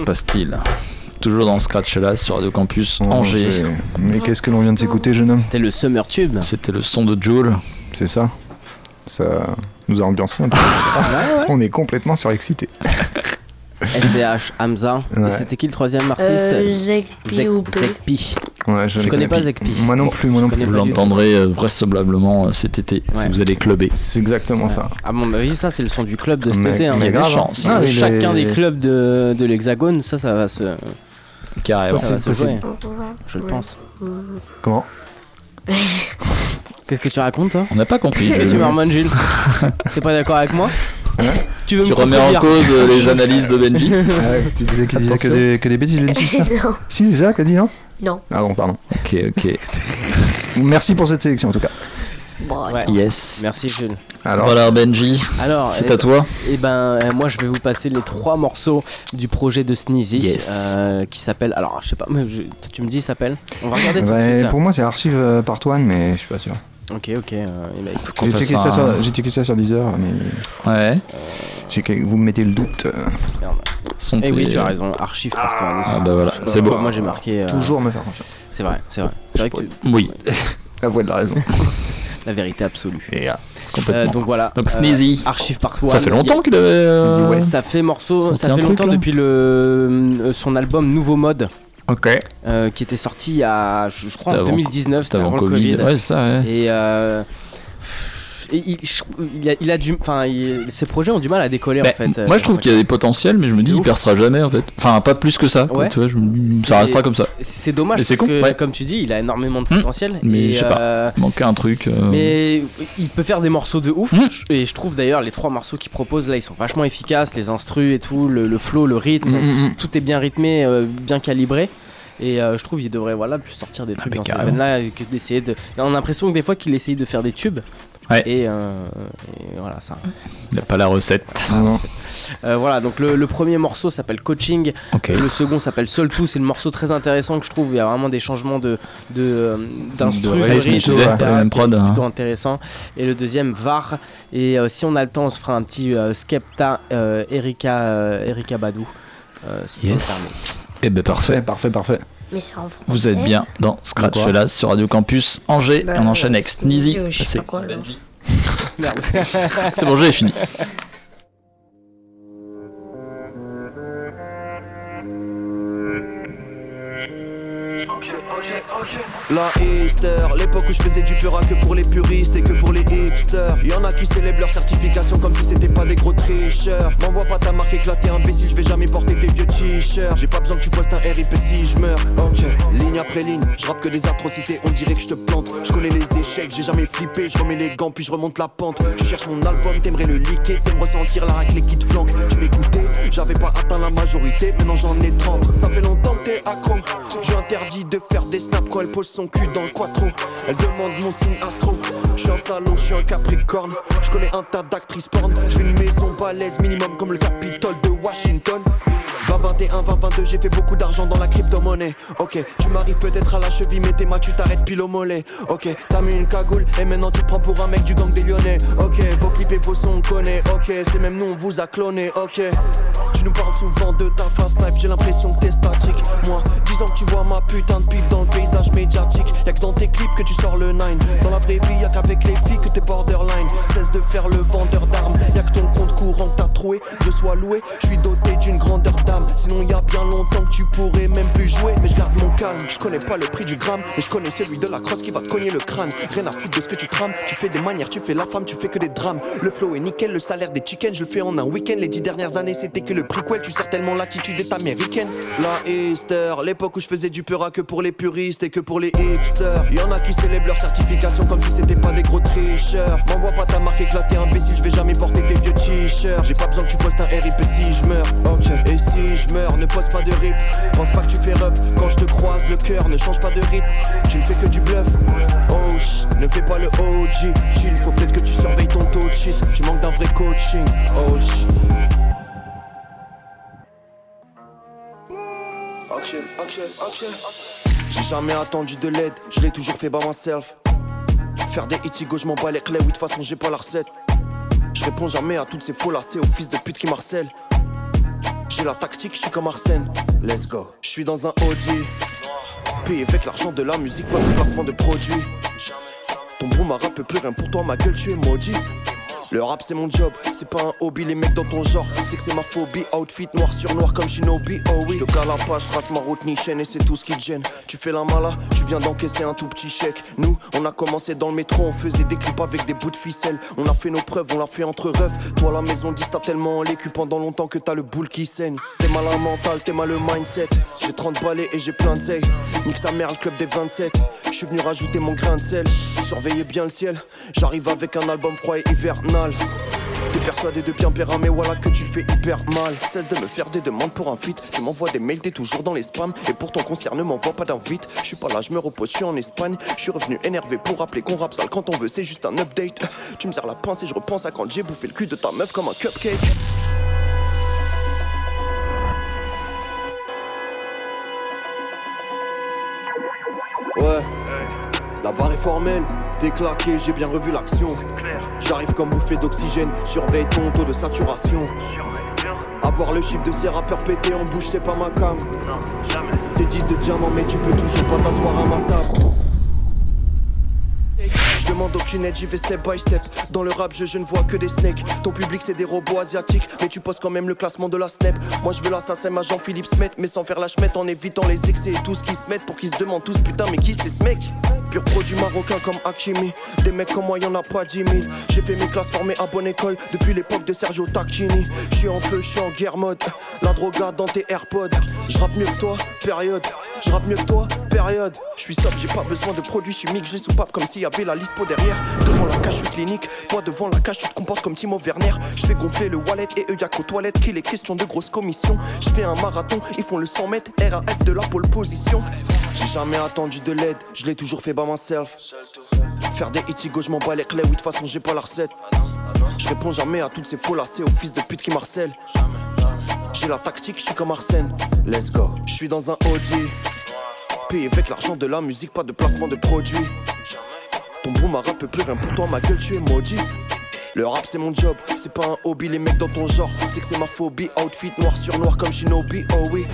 se passe-t-il Toujours dans Scratch là sur Radio Campus Angers. Mais qu'est-ce que l'on vient de s'écouter, jeune homme C'était le Summer Tube. C'était le son de Joule. C'est ça. Ça nous a ambiancé un peu. On est complètement surexcité. SCH, Hamza. Ouais. Et c'était qui le troisième artiste Euh, Zekpi Zek- ou P. Zekpi. Ouais, je connais pas Zekpi. Moi non plus, moi non plus. Vous l'entendrez euh, vraisemblablement euh, cet été si Ouais. vous allez clubber. C'est exactement ça. À mon avis, ça c'est le son du club de cet Mais- été. hein. mais Il y a des chances. hein. Ah, il Chacun des clubs de, de l'Hexagone, ça, ça va se. Carrément. Ça va se jouer. Je le pense. Comment? Qu'est-ce que tu racontes, toi? On n'a pas compris. Qu'est-ce que je- tu marmonnes, Jules (laughs) T'es pas d'accord avec moi? Tu veux Tu me remets en cause euh, les analyses de Benji (laughs) Ouais, Tu disais qu'il disait que des, que des bêtises, Benji, c'est ça. (laughs) Si, c'est ça qu'a dit, non? Non. Ah bon, pardon. Ok, ok. (laughs) Merci pour cette sélection en tout cas. Ouais. Yes. Merci, Jules. Alors, Voilà Benji. Alors, c'est eh à toi. Et ben, euh, moi, je vais vous passer les trois morceaux du projet de Sneezy, Yes. euh, qui s'appelle. Alors, je sais pas, mais je- tu me dis, il s'appelle? On va regarder tout de Ouais, suite. pour moi, c'est Archive euh, Part 1, mais je suis pas sûr. Ok, ok. euh, eh ben, J'ai checké, ça un- checké ça sur Deezer, mais Ouais. j'ai vous me mettez le doute. Merde. Eh oui, tu as raison. Archive par toi. Ah bah voilà, sais c'est beau. Moi, j'ai marqué. euh, Toujours me faire confiance. C'est vrai, c'est vrai. C'est vrai que tu- Oui. (laughs) La voix de la raison. (laughs) la vérité absolue. Et, euh, Euh, donc voilà. Donc euh, Sneezy. Archive par toi. Ça fait longtemps qu'il avait. euh, Ça fait morceau, ça fait longtemps depuis le euh, son album Nouveau Mode. Ok. euh, qui était sorti à je, je crois en C'était avant- 2019 c'était avant le Covid. Ouais, c'est ça, ouais. et euh, et il, a, il a du enfin ses projets ont du mal à décoller Bah, en fait moi je trouve qu'il y a des potentiels, mais je me dis il percera jamais en fait. Enfin, pas plus que ça. Ouais. Tu vois, je ça restera comme ça. c'est dommage parce con, que ouais. comme tu dis il a énormément de Hmm. potentiel Mais et, je sais pas. euh, Il manquait un truc. euh, mais il peut faire des morceaux de ouf Hmm. et je trouve d'ailleurs les trois morceaux qu'il propose là ils sont vachement efficaces les instrus et tout le, le flow le rythme Mm, mm, mm. tout est bien rythmé euh, bien calibré et euh, je trouve qu'il devrait voilà plus sortir des trucs mais dans carrément. là que d'essayer de on a l'impression que des fois qu'il essaye de faire des tubes Ouais. et, euh, et voilà ça Il n'a pas la recette. Non. euh, voilà, donc le, le premier morceau s'appelle Coaching, le second s'appelle Seul Tout, c'est le morceau très intéressant que je trouve, il y a vraiment des changements de, de, euh, d'instru, De de, rythme, pas la même prod, qui est hein. plutôt intéressant. Et le deuxième, Var, et euh, si on a le temps, on se fera un petit euh, Skepta, euh, Erika, euh, Erika Badou. Euh, si Yes. Eh ben parfait. Parfait, parfait, parfait. Mais c'est en français. Vous êtes bien dans Scratch là sur Radio Campus Angers. Bah, on enchaîne avec Sneezy. (laughs) (laughs) C'est bon, j'ai fini. La L'époque où je faisais du pura que pour les puristes et que pour les hipsters. Y'en a qui célèbrent leur certification comme si c'était pas des gros tricheurs. M'envoie pas ta marque éclatée, imbécile, je vais jamais porter tes vieux t-shirts. J'ai pas besoin que tu postes un RIP si je meurs. Ok, ligne après ligne, je rappe que des atrocités, on dirait que je te plante. Je connais les échecs, j'ai jamais flippé, je remets les gants puis je remonte la pente. Tu cherches mon album, t'aimerais le liquer, t'aimes ressentir la raclée qui te flanque. Tu m'écoutais, j'avais pas atteint la majorité, maintenant j'en ai 30. Ça fait longtemps que t'es accro. J'ai interdit de faire des snaps quand elle pose son cul dans le Elle demande mon signe astro. Je suis un salaud, je suis un capricorne. Je connais un tas d'actrices porn. Je une maison balèze minimum comme le Capitole de Washington. 2021, 2022, j'ai fait beaucoup d'argent dans la crypto-monnaie. Ok, tu m'arrives peut-être à la cheville, mais tes mains, tu t'arrêtes pile au mollet. Ok, t'as mis une cagoule et maintenant tu te prends pour un mec du gang des Lyonnais. Ok, vos clips et vos sons, on connaît. Ok, c'est même nous, on vous a cloné. Ok, tu nous parles souvent de ta face live, j'ai l'impression que t'es statique. Moi, 10 ans que tu vois ma putain de pipe dans le paysage médiatique. Y'a que dans tes clips que tu sors le 9. Dans la vraie vie, y'a qu'avec les filles que t'es borderline. Cesse de faire le vendeur d'armes. Y'a que ton compte courant que t'as troué. Je sois loué, je suis doté d'une grandeur d'âme. Sinon, y'a bien longtemps que tu pourrais même plus jouer. Mais je garde mon calme, je connais pas le prix du gramme. Mais je connais celui de la crosse qui va te cogner le crâne. Rien à foutre de ce que tu trames. Tu fais des manières, tu fais la femme, tu fais que des drames. Le flow est nickel, le salaire des chickens, je le fais en un week-end. Les dix dernières années, c'était que le prequel. Tu sers tellement l'attitude est américaine. La Easter, l'époque où je faisais du pura que pour les puristes et que pour les hipsters. Y'en a qui célèbrent leur certification comme si c'était pas des gros tricheurs. M'envoie pas ta marque éclatée, imbécile, je vais jamais porter tes vieux t-shirts. J'ai pas besoin que tu postes un RIP si je meurs. Ok, et si je meurs, ne poste pas de rip. Pense pas que tu fais rep quand je te croise, le cœur ne change pas de rythme. Tu ne fais que du bluff. Oh, sh, ne fais pas le OG. Chill, faut peut-être que tu surveilles ton taux de shit. Tu manques d'un vrai coaching. Oh, sh. J'ai jamais attendu de l'aide, je l'ai toujours fait by myself. Faire des hits go, je m'en bats les clés, oui, de toute façon j'ai pas la recette. Je réponds jamais à toutes ces faux lacets, aux fils de pute qui marcellent. J'ai la tactique, je suis comme Arsène. Let's go. Je suis dans un Audi. Payé avec l'argent de la musique, pas de placement de produits. Ton broom peut plus rien pour toi, ma gueule, tu es maudit. Le rap c'est mon job, c'est pas un hobby, les mecs dans ton genre, c'est que c'est ma phobie. Outfit noir sur noir comme Shinobi, oh oui. Je te la page, trace ma route ni chaîne et c'est tout ce qui te gêne. Tu fais la mala, tu viens d'encaisser un tout petit chèque. Nous, on a commencé dans le métro, on faisait des clips avec des bouts de ficelle. On a fait nos preuves, on l'a fait entre refs. Toi, la maison dit t'as tellement en l'écu pendant longtemps que t'as le boule qui saigne. T'es mal à mental, t'es mal le mindset. J'ai 30 balais et j'ai plein de zay. Nique sa mère, le club des 27. Je suis venu rajouter mon grain de sel. Surveillez bien le ciel. J'arrive avec un album froid et hivernal. T'es persuadé de bien perdre mais voilà que tu fais hyper mal. Cesse de me faire des demandes pour un feat. Tu m'envoies des mails, t'es toujours dans les spams. Et pour ton concert, ne m'envoie pas d'invite. Je suis pas là, je me repose, je suis en Espagne. Je suis revenu énervé pour rappeler qu'on rappe sale quand on veut, c'est juste un update. Tu me sers la pince et je repense à quand j'ai bouffé le cul de ta meuf comme un cupcake. Ouais. La var est formelle, déclaqué, j'ai bien revu l'action. J'arrive comme bouffée d'oxygène, surveille ton taux de saturation. Avoir le chip de ces rappeurs pétés en bouche, c'est pas ma cam. T'es 10 de diamant, mais tu peux toujours pas t'asseoir à ma table. Je demande aucune aide, j'y vais step by step. Dans le rap, je, ne vois que des snakes. Ton public, c'est des robots asiatiques, mais tu poses quand même le classement de la snap. Moi, je veux l'assassin à Jean-Philippe Smet, mais sans faire la chmette en évitant les excès et tout ce qui se mettent pour qu'ils se demandent tous putain, mais qui c'est ce mec? Pur produit marocain comme Hakimi. Des mecs comme moi, y'en a pas 10 000. J'ai fait mes classes formées à bonne école depuis l'époque de Sergio Tacchini. J'suis en feu, j'suis en guerre mode. La droga dans tes AirPods. J'rappe mieux que toi, période. J'rappe mieux que toi, période. J'suis sobre, j'ai pas besoin de produits chimiques. J'ai soupape comme s'il y avait la lispo derrière. Devant la cage, j'suis clinique. Toi devant la cage, tu te comportes comme Timo Werner. J'fais gonfler le wallet et eux y'a qu'aux toilettes qu'il est question de grosses commissions. J'fais un marathon, ils font le 100 mètres. RAF de la pole position. J'ai jamais attendu de l'aide, je l'ai toujours fait by myself. Faire des hits je m'en bats les clés, oui, de toute façon j'ai pas la recette. Je réponds jamais à toutes ces faux lacets, aux fils de pute qui marcellent. J'ai la tactique, je suis comme Arsène. Let's go. Je suis dans un Audi. Payé avec l'argent de la musique, pas de placement de produits. Ton boom rap peut plus rien pour toi, ma gueule, tu es maudit. Le rap c'est mon job, c'est pas un hobby, les mecs dans ton genre, c'est que c'est ma phobie. Outfit noir sur noir comme Shinobi, oh oui.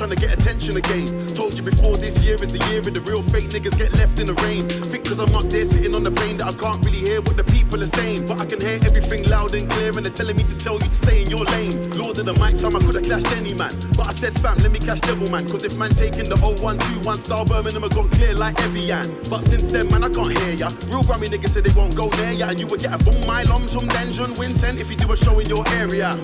Trying to get attention again. Told you before this year is the year of the real fake niggas get left in the rain. Think cause I'm up there sitting on the plane that I can't really hear what the people are saying. But I can hear everything loud and clear and they're telling me to tell you to stay in your lane. Lord of the mic, time I could have clashed any man. But I said, fam, let me clash devil man. Cause if man taking the 0121 star Birmingham, I gone clear like Evian. But since then, man, I can't hear ya. Real Grammy niggas say they won't go near ya. And you would get a boom my lums from Dungeon Vincent if you do a show in your area.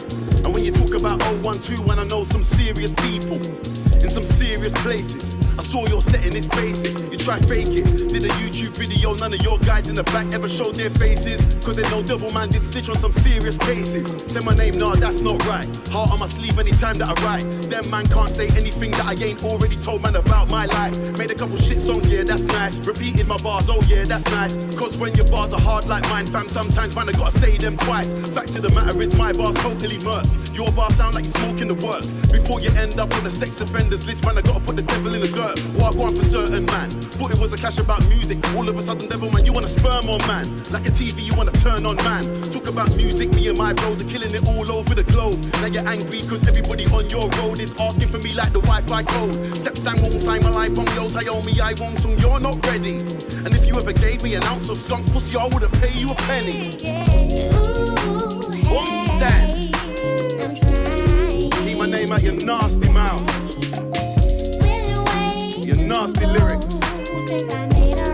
And when you talk about 0121, I know some serious people in some serious places. I saw your setting, it's basic. You try fake it. Did a YouTube video, none of your guys in the back ever showed their faces. Cause they know Devil Man did stitch on some serious cases. Say my name, nah, that's not right. Heart on my sleeve anytime that I write. Them man can't say anything that I ain't already told man about my life. Made a couple shit songs, yeah, that's nice. Repeated my bars, oh yeah, that's nice. Cause when your bars are hard like mine, fam, sometimes man, I gotta say them twice. Fact of the matter is my bars totally murk. Your bars sound like you're smoking the work. Before you end up on the sex offenders list, man, I gotta put the devil in the dirt. Walk on for certain man. Thought it was a clash about music. All of a sudden, devil man, you wanna sperm on man. Like a TV, you wanna turn on man. Talk about music, me and my bros are killing it all over the globe. Now you're angry cause everybody on your road is asking for me like the Wi-Fi code. Sep sang won't sign my life on yo, me, I won't song, you're not ready. And if you ever gave me an ounce of skunk pussy, I wouldn't pay you a penny. One sad. Keep my name out your nasty mouth nasty lyrics.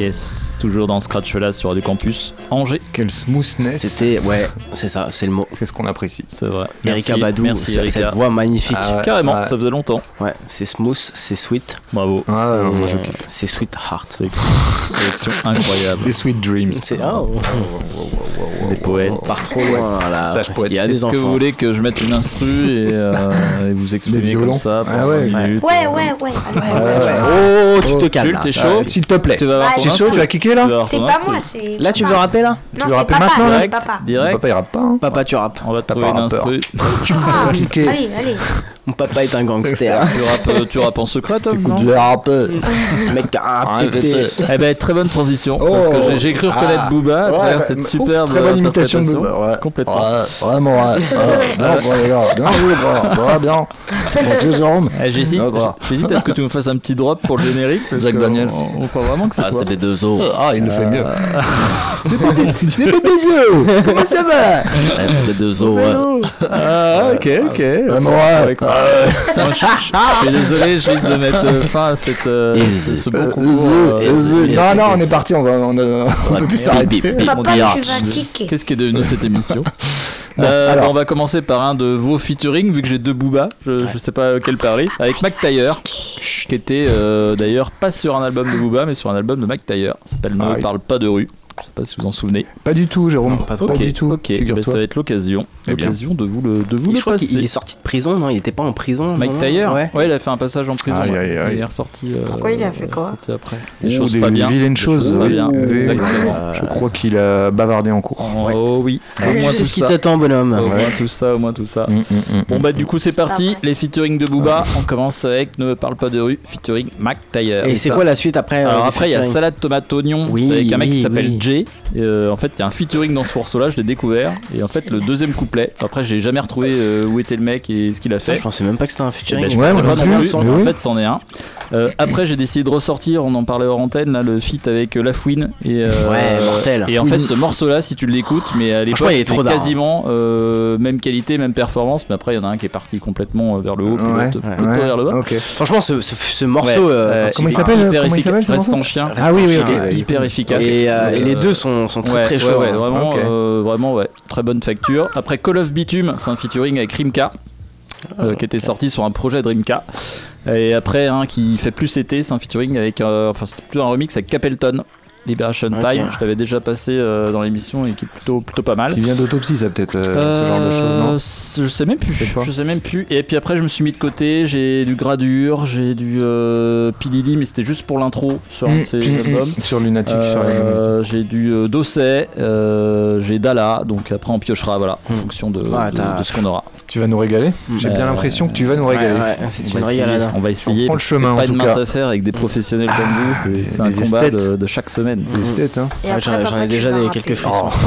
Yes. Toujours dans Scratch là sur du campus Angers. Quelle smoothness. C'était, ouais, c'est ça, c'est le mot. C'est ce qu'on apprécie. C'est vrai. Erika Merci, Badou, merci, cette- Erika. cette voix magnifique. Ah ouais, Carrément, ouais. ça faisait longtemps. Ouais, c'est smooth, c'est sweet. Bravo. Ah, c'est, euh, sweet heart. Sélection, sélection incroyable. C'est Sweet Dreams. C'est oh, Des poètes. on part trop loin là. Sage poète. Il y a des Est-ce que vous enfants. voulez que je mette une instru et, euh, (laughs) et vous exprimer violons. comme ça Ah pendant ouais. une minute Ouais, ouais, ouais. Oh, tu te calmes. Jules, t'es chaud Euh, S'il te plaît. Tu vas avoir Ouais, ton T'es chaud, tu vas kicker là C'est pas moi, c'est. Là, tu veux papa. rapper là Tu veux rapper papa, maintenant, Direct, papa. direct. Papa ira pas. Hein. Papa, tu rappes. On va te Papa trouver une rappeur. instru. (laughs) Tu Ah, peux kicker. Allez, allez. Mon papa est un gangster. (laughs) tu, rappes, tu rappes en secret, Tom Écoute, non je vais rapper. Mec, ah. Eh ben, très bonne transition. Oh. parce que j'ai- j'ai cru reconnaître Ah. Booba à travers ouais, cette superbe Très bonne imitation de. Booba. Ouais. Complètement. Ouais, vraiment, ouais. Bien, (laughs) bon, les gars. Bien joué. Ça va bien. Bon, tu es Jérôme Eh, J'hésite, à ce que tu me fasses un petit drop pour le générique. que Daniels. On, on croit vraiment que c'est Ah, c'est B2O. Ah, il le fait mieux. (laughs) C'est B2O Comment ça va? Ouais, c'est B2O. ouais. Ah, ok, ok. Ouais. Je, suis désolé, je risque de mettre euh, fin à cette, euh, ce beau Euh, concours. Euh, Non, non, on est parti, on va, on, euh, on peut plus s'arrêter. kicker. Qu'est-ce qui est devenu cette émission? (laughs) Euh, alors. bon, On va commencer par un de vos featuring, vu que j'ai deux boobas, je, je sais pas lequel parler, avec Mac Taylor, qui était euh, d'ailleurs pas sur un album de Booba, mais sur un album de Mac Taylor. Ça s'appelle Ne Ah parle pas de rue. Je sais pas si vous en souvenez. Pas du tout, Jérôme. Non, pas trop. Pas ok, du tout. ok. Bah, ça va être l'occasion, Eh l'occasion de vous le, de vous le passer. il est sorti de prison, non Il était pas en prison Mike Taylor Ouais. ouais. il a fait un passage en prison. Aïe, ouais. aïe, aïe. Il est ressorti. euh, Pourquoi il a fait quoi ressorti après. Des choses des pas bien. vilaines Des choses, pas oui. bien. Oui, oui. Exactement. Je crois qu'il a bavardé en cours. Oh oui. Au moins tout ce qui ça. t'attend, bonhomme. Au moins tout ça, au moins tout ça. Mm, mm, mm, Bon bah du coup c'est parti, les featuring de Booba, on commence avec Ne me parle pas de rue, featuring Mac Taylor. Et c'est quoi la suite après euh, Alors après il y a Salade Tomate Oignon, avec un mec qui s'appelle euh, en fait il y a un featuring dans ce morceau là, je l'ai découvert. Et en fait le deuxième couplet, après j'ai jamais retrouvé euh, où était le mec et ce qu'il a fait. Je pensais même pas que c'était un Eh featuring. ben, je Ouais, pas plus, plus, mais en oui. fait c'en est un. Euh, après j'ai décidé de ressortir, on en parlait hors antenne, là, le feat avec euh, La Fouine. Et, euh, Ouais, mortel. Et en fait ce morceau là, si tu l'écoutes, mais à l'époque Franchement, il est trop c'est d'art. quasiment euh, même qualité, même performance, mais après il y en a un qui est parti complètement vers le haut, puis Ouais, l'autre ouais, plutôt vers le bas. Ok. Franchement, ce, ce, ce morceau. Comment il s'appelle, Reste en chien. Ah oui, hyper efficace. Et, les deux sont, sont très ouais, très chauds. ouais, hein. vraiment, euh, vraiment, ouais, très bonne facture. Après Call of Bitume, c'est un featuring avec Rimka, euh, qui était sorti sur un projet de Rimka. Et après, un qui fait plus été, c'est un featuring avec, euh, enfin, c'était plutôt un remix avec Capleton. Liberation. Time, je l'avais déjà passé euh, dans l'émission et qui est plutôt, plutôt pas mal. Qui vient d'autopsie, ça peut-être, euh, ce genre de choses, non Euh, je sais même plus. Je sais pas. Je sais même plus. Et puis après, je me suis mis de côté. J'ai du Gradure, j'ai du euh, mais c'était juste pour l'intro sur un de Mm, ses mm, mm. albums. (laughs) Sur Lunatic, sur les Euh, j'ai du euh, Dosset, euh, j'ai Dala, donc après on piochera, voilà, en Mm. fonction de, Ouais, de- ce qu'on aura. Tu vas nous régaler J'ai Euh, bien l'impression que tu vas nous régaler. ouais, c'est On une va essayer, régalade. on va essayer. prend le chemin, C'est pas une mince affaire avec des professionnels comme vous, c'est- un combat de chaque semaine. Des esthètes, hein. Et Ouais, après, J'en ai déjà des quelques frissons. (laughs)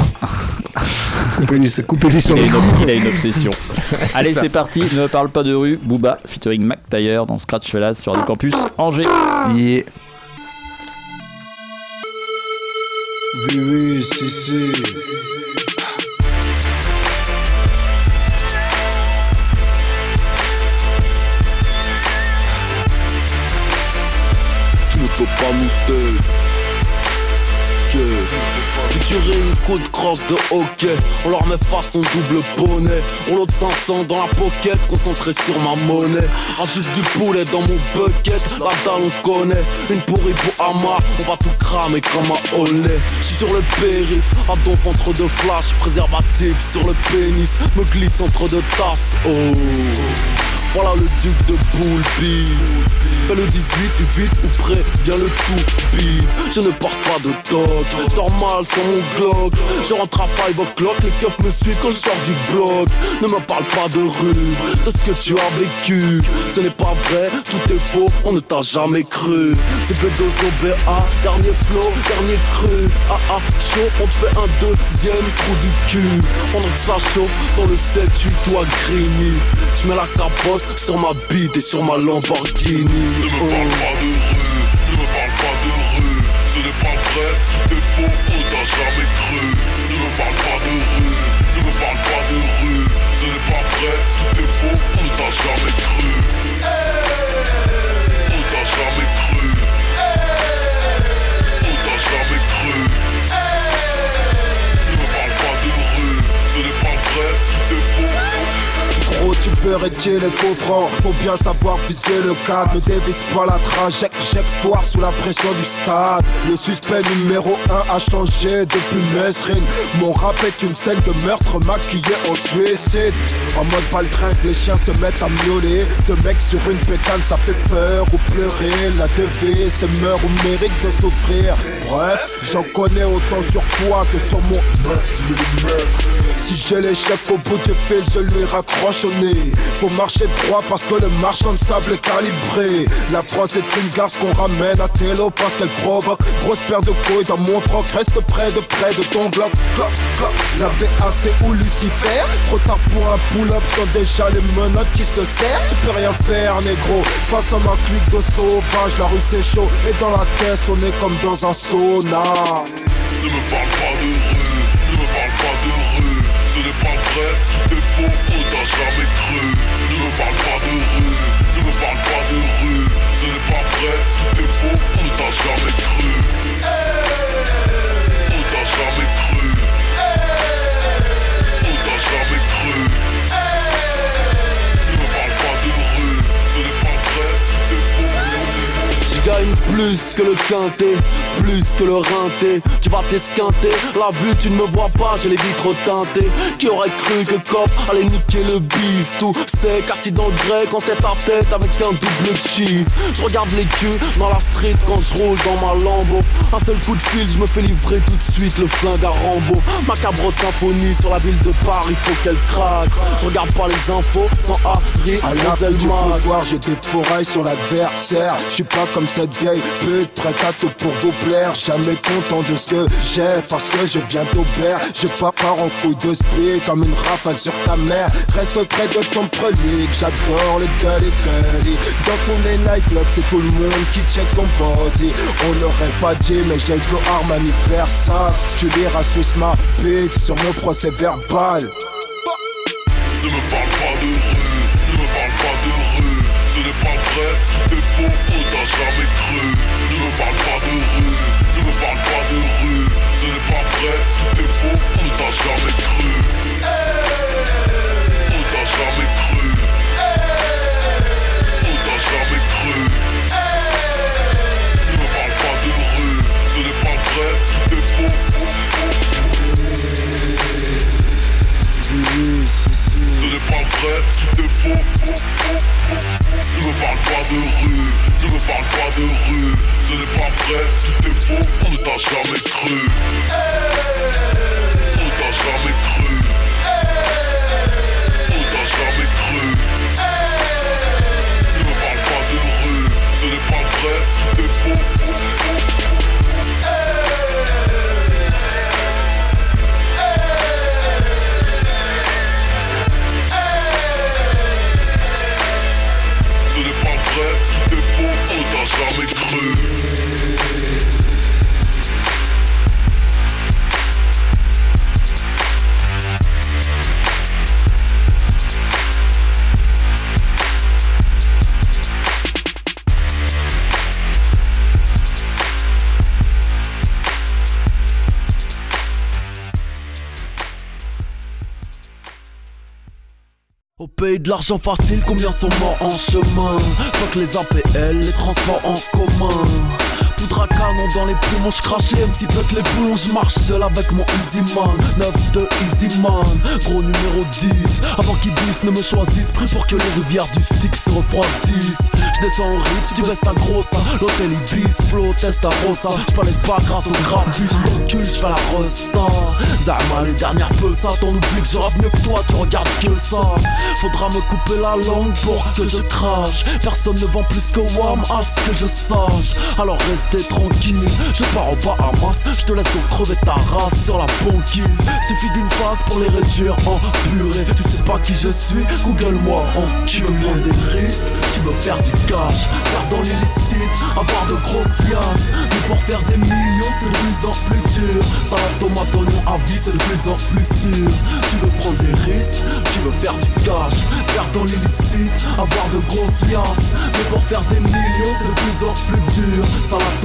Coupez-lui coupez-lui son Il a, une, micro. il a une obsession. (laughs) Allez, ça. c'est parti. Ne parle pas de rue. Booba featuring Mac Taylor dans Scratch Fellas sur du campus Angers. Yeah. Oui, oui, si, si. Tu ne peux pas tester. Tirer une côte crosse de hockey. On leur met façon double poney. On load 500 dans la pocket Concentré sur ma monnaie. Rajoute du poulet dans mon bucket La dalle on connaît. Une pourrie pour Amar On va tout cramer comme un olé. J'suis sur le périph' À donf entre deux flashs Préservatif sur le pénis. Me glisse entre deux tasses Oh voilà le duc de Poulpi Fais le 18 vite ou près, viens le tout bip. Je ne porte pas de toc, je dors mal sur mon Glock. Je rentre à 5 o'clock, les keufs me suivent quand je sors du bloc. Ne me parle pas de rue, de ce que tu as vécu. Ce n'est pas vrai, tout est faux, on ne t'a jamais cru. C'est B2O BA, dernier flow, dernier cru. Ah ah, chaud, on te fait un deuxième trou du cul. Pendant que ça chauffe, dans le 7 tu dois grigny. Je mets la capote sur ma bite et sur ma Lamborghini. Ne me parle pas de rue, ne me parle pas de rue. Ce n'est pas vrai, tout est faux, on t'a jamais cru. Ne me parle pas de rue, ne me parle pas de rue. Ce n'est pas vrai, tout est faux, cru. On t'a jamais cru tu veux retirer les coffrants. Faut bien savoir viser le cadre. Ne dévisse pas la trajectoire sous la pression du stade. Le suspect numéro 1 a changé depuis Mesrine. Mon rap est une scène de meurtre maquillée en suicide. En mode paltrinque, les chiens se mettent à miauler. Deux mecs sur une pétane, ça fait peur ou pleurer. La devise, c'est meurt ou mérite de souffrir. Bref, j'en connais autant sur toi que sur mon 9 Si j'ai l'échec au bout du fil, je lui raccroche au nez Faut marcher droit parce que le marchand de sable est calibré. La France est une garce qu'on ramène à Télo parce qu'elle provoque. Grosse paire de couilles dans mon froc, reste près de près de ton bloc. La BAC ou Lucifer. Trop tard pour un pull-up, sont déjà les menottes qui se serrent. Tu peux rien faire négro, face à ma clique de sauvage. La rue c'est chaud. Et dans la tête on est comme dans un sauna. Ne me parle pas de rue, ne me parle pas de rue Ce n'est pas vrai, tout faux, on t'a jamais cru Ne me parle pas de rue, ne me parle pas de rue. Ce n'est pas vrai, tout faux, on t'a jamais cru On t'a jamais cru plus que le quintet, plus que le rinté. Tu vas t'esquinter, la vue tu ne me vois pas, j'ai les vitres teintées. Qui aurait cru que Cop allait niquer le bis? Tout sec, assis dans le grec, en tête à tête avec un double cheese. Je regarde les queues dans la street quand je roule dans ma Lambo. Un seul coup de fil, je me fais livrer tout de suite le flingue à Rambo. Macabre symphonie sur la ville de Paris, faut qu'elle craque. Je regarde pas les infos sans Harry, À la du pouvoir, j'ai des forailles sur l'adversaire. Je suis pas comme cette vieille pute prête à tout pour vous plaire. Jamais content de ce que j'ai parce que je viens d'Aubert. Pas part en couille de speed comme une rafale sur ta mère. Reste près de ton prelique, j'adore le gully gully. Dans tous les nightclubs, c'est tout le monde qui check son body. On n'aurait pas dit, mais j'ai le flow Armani Versace. Tu liras Suisse ma bite sur mon procès verbal. Ne me parle pas de rue, ne me parle pas de Ce n'est pas vrai, tout est faux, t'a jamais cru Ne me parle pas de rue, ne me parle pas de rue Ce n'est pas vrai, tout est faux, t'a jamais cru On t'a jamais jamais cru Ne me parle pas de rue, ce n'est pas vrai, tout faux. Ce n'est pas vrai, tout. Ne me parle pas de rue, ne me parle pas de rue. Ce n'est pas vrai, tout est faux, on ne t'a jamais cru. On t'a jamais cru. On t'a jamais cru. Ne me parle pas de rue, ce n'est pas vrai, tout est faux. Paye de l'argent facile, combien sont morts en chemin? Que les APL, les transports en commun Poudre à canon dans les poumons, j'crachais MC pète les boulons, j'marche seul avec mon Easy Man. 9 de Easy Man, gros numéro 10 Avant qu'ils disent ne me choisissent, pour que les rivières du stick se refroidissent. J'descends au rythme, tu baisses ta grosse L'hôtel Ibis, flow, testa rosa J'palaise pas grâce au graphiste, j't'encule, j'fais la rosta Zama les dernières ça, t'en oublies que je rappe mieux que toi, tu regardes que ça. Faudra me couper la langue pour que je crache. Personne ne vend plus que Wam, à ce que je sache. Alors tranquille, je pars au Bahamas Je te laisse donc crever ta race sur la banquise. Suffit d'une phase pour les réduire en purée. Tu sais pas qui je suis, google-moi en Tu veux prendre des risques, tu veux faire du cash. Faire dans l'illicite, avoir de grosses liasses. Mais pour faire des millions c'est de plus en plus dur. Salade tomate oignon à vie c'est de plus en plus sûr. Tu veux prendre des risques, tu veux faire du cash. Faire dans l'illicite, avoir de grosses liasses. Mais pour faire des millions c'est de plus en plus dur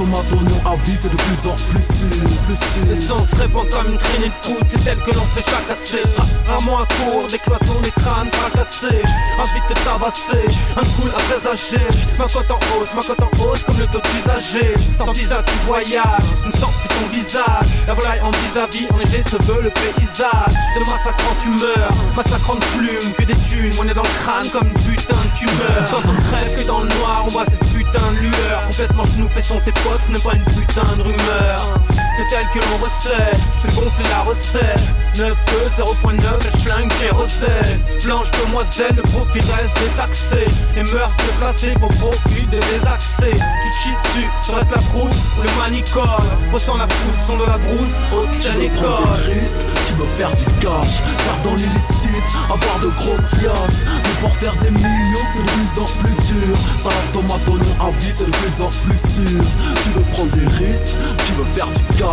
tomate oignon à vie de plus en plus sûr, plus sûr. Le sang se comme une traînée de poudre, c'est elle que l'on fait chacasser. Rarement à court, des cloisons, des crânes fracassés. Envie de tabasser, un cool à présager. Ma cote en hausse, ma cote en hausse comme le taux d'usager. Sans visa, tu voyages, ne sens plus ton visage. La volaille en vis-à-vis, enneigé se veut le paysage. De massacrant, tu meurs, massacrant de plumes, que des thunes. On est dans le crâne comme une putain de tumeur. Quand on crève que dans le noir, on voit cette putain de lueur. Complètement genou fait son tes potes, ce n'est pas une putain de rumeur. C'est elle que l'on recèle, fais gonfler la recette. 9 2 0.9, elle flingue tes recettes Blanche demoiselle, le profil reste détaxé. Les mœurs déplacées pour profit des désaxés Tu chies dessus, serait-ce la brousse ou le manicole. Ressens la foudre, son de la brousse, haute veux école risques, tu veux faire du cash. Faire dans l'illicite, avoir de grosses liasses. Mais pour faire des millions c'est de plus en plus dur. Salade tomate oignon à vie c'est de plus en plus sûr. Tu veux prendre des risques, tu veux faire du cash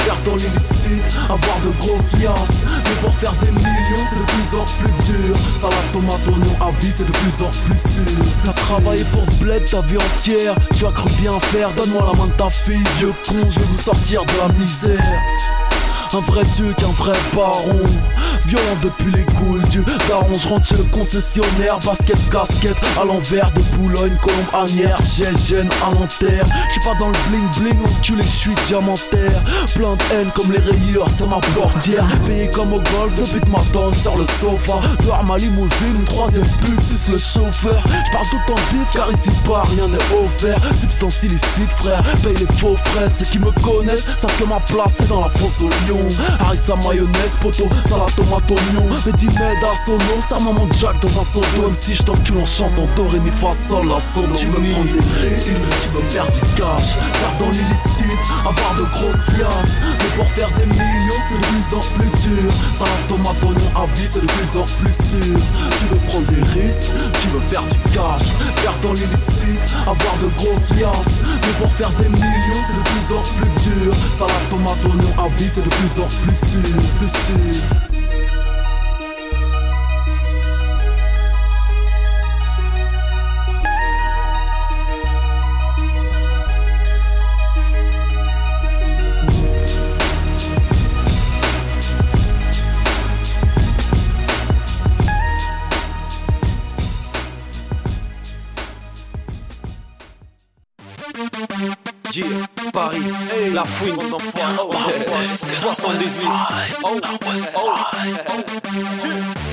Faire dans l'illicite, avoir de liasses Mais pour faire des millions c'est de plus en plus dur. Salade tomate oignon à vie c'est de plus en plus sûr. T'as travaillé pour ce bled ta vie entière. Tu as cru bien faire, donne-moi la main de ta fille Vieux con, je vais vous sortir de la misère un vrai dieu qu'un vrai baron. Violent depuis les couilles du daron. Je rentre chez le concessionnaire Basket, casquette à l'envers de Boulogne Colombe, Anière, gêne à Nanterre J'suis pas dans le bling bling Enculé, j'suis diamantaire Plein de haine comme les rayures C'est ma portière. Payé comme au golf Depuis de ma tente sur le sofa. Dehors ma limousine troisième pub c'est le chauffeur. J'parle tout en bif car ici pas rien n'est offert. Substance illicite frère Paye les faux frais. Ceux qui me connaissent savent que ma place est dans la fosse au lion Harissa mayonnaise, poteau, salade tomate oignon. Mehdi Med à sono, ça maman Jack dans un sodo si je t'encule en chantant doré mi fa sol la solo Tu veux prendre des risques, tu veux faire du cash. Faire dans l'illicite, avoir de grosses liasses. Mais pour faire des millions c'est de plus en plus dur. Salade tomate oignon à vie c'est de plus en plus sûr. Tu veux prendre des risques, tu veux faire du cash. Faire dans l'illicite, avoir de grosses liasses. Mais pour faire des millions c'est de plus en plus dur. Salade tomate oignon à vie c'est de plus en plus sûr, plus sûr fouine, mon enfant. 78. Oh, oh, La fouine, la fouine.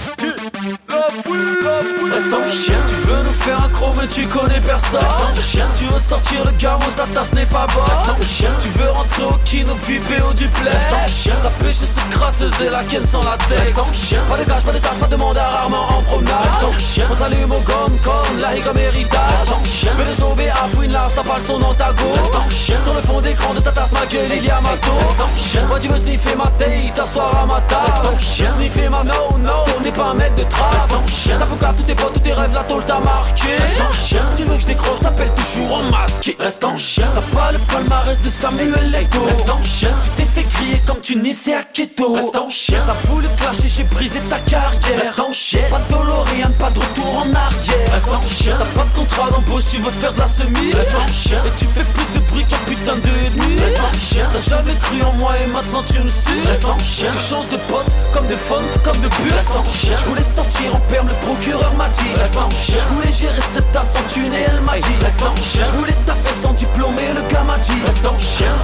Reste en chien, tu veux nous faire un chrome mais tu connais personne. Reste en chien, tu veux sortir le gamos, ta tasse n'est pas bonne. Reste en chien, tu veux rentrer au kino, VIP au duplex. Reste en chien, ta pêche cette crasseuse et la ken sans la tête. Reste en chien, pas de cash, pas de tâche, pas de mandat, rarement en promenade. Reste en chien, on t'allume au gomme comme la higa méritage. Reste en chien, mais les OB à fouine là, t'as pas le son dans ta go. Reste en chien, sur le fond d'écran de ta tasse, ma gueule, il y a ma tour. Reste en chien, moi tu veux sniffer ma taille, t'asseoir à ma table. Reste en chien, sniffer ma no, no, on n'est pas un mec de trap. Chien, t'as tous tes potes, tous tes rêves, la tôle t'a marqué. Reste en chien, tu veux que je décroche, t'appelles toujours en masqué. Reste en chien, t'as pas le palmarès de Samuel Lecto. Reste en chien, tu t'es fait crier comme tu naissais à Keto. Reste en chien, t'as voulu clasher, j'ai brisé ta carrière. Reste en chien, pas de DeLorean, pas de retour en arrière. Reste en chien, t'as pas de contrat d'embauche, tu veux faire de la semi. Reste en en chien Et tu fais plus de bruit qu'un putain de ennemi Reste en chien T'as jamais cru en moi et maintenant tu me suis Reste en chien Tu changes de pote comme de phone comme de bus Reste en chien Je voulais sortir en le procureur m'a dit Reste en chien Je voulais gérer cette tasse sans thune et elle m'a dit Reste en chien Je voulais taper sans diplôme et le gars m'a dit Reste en chien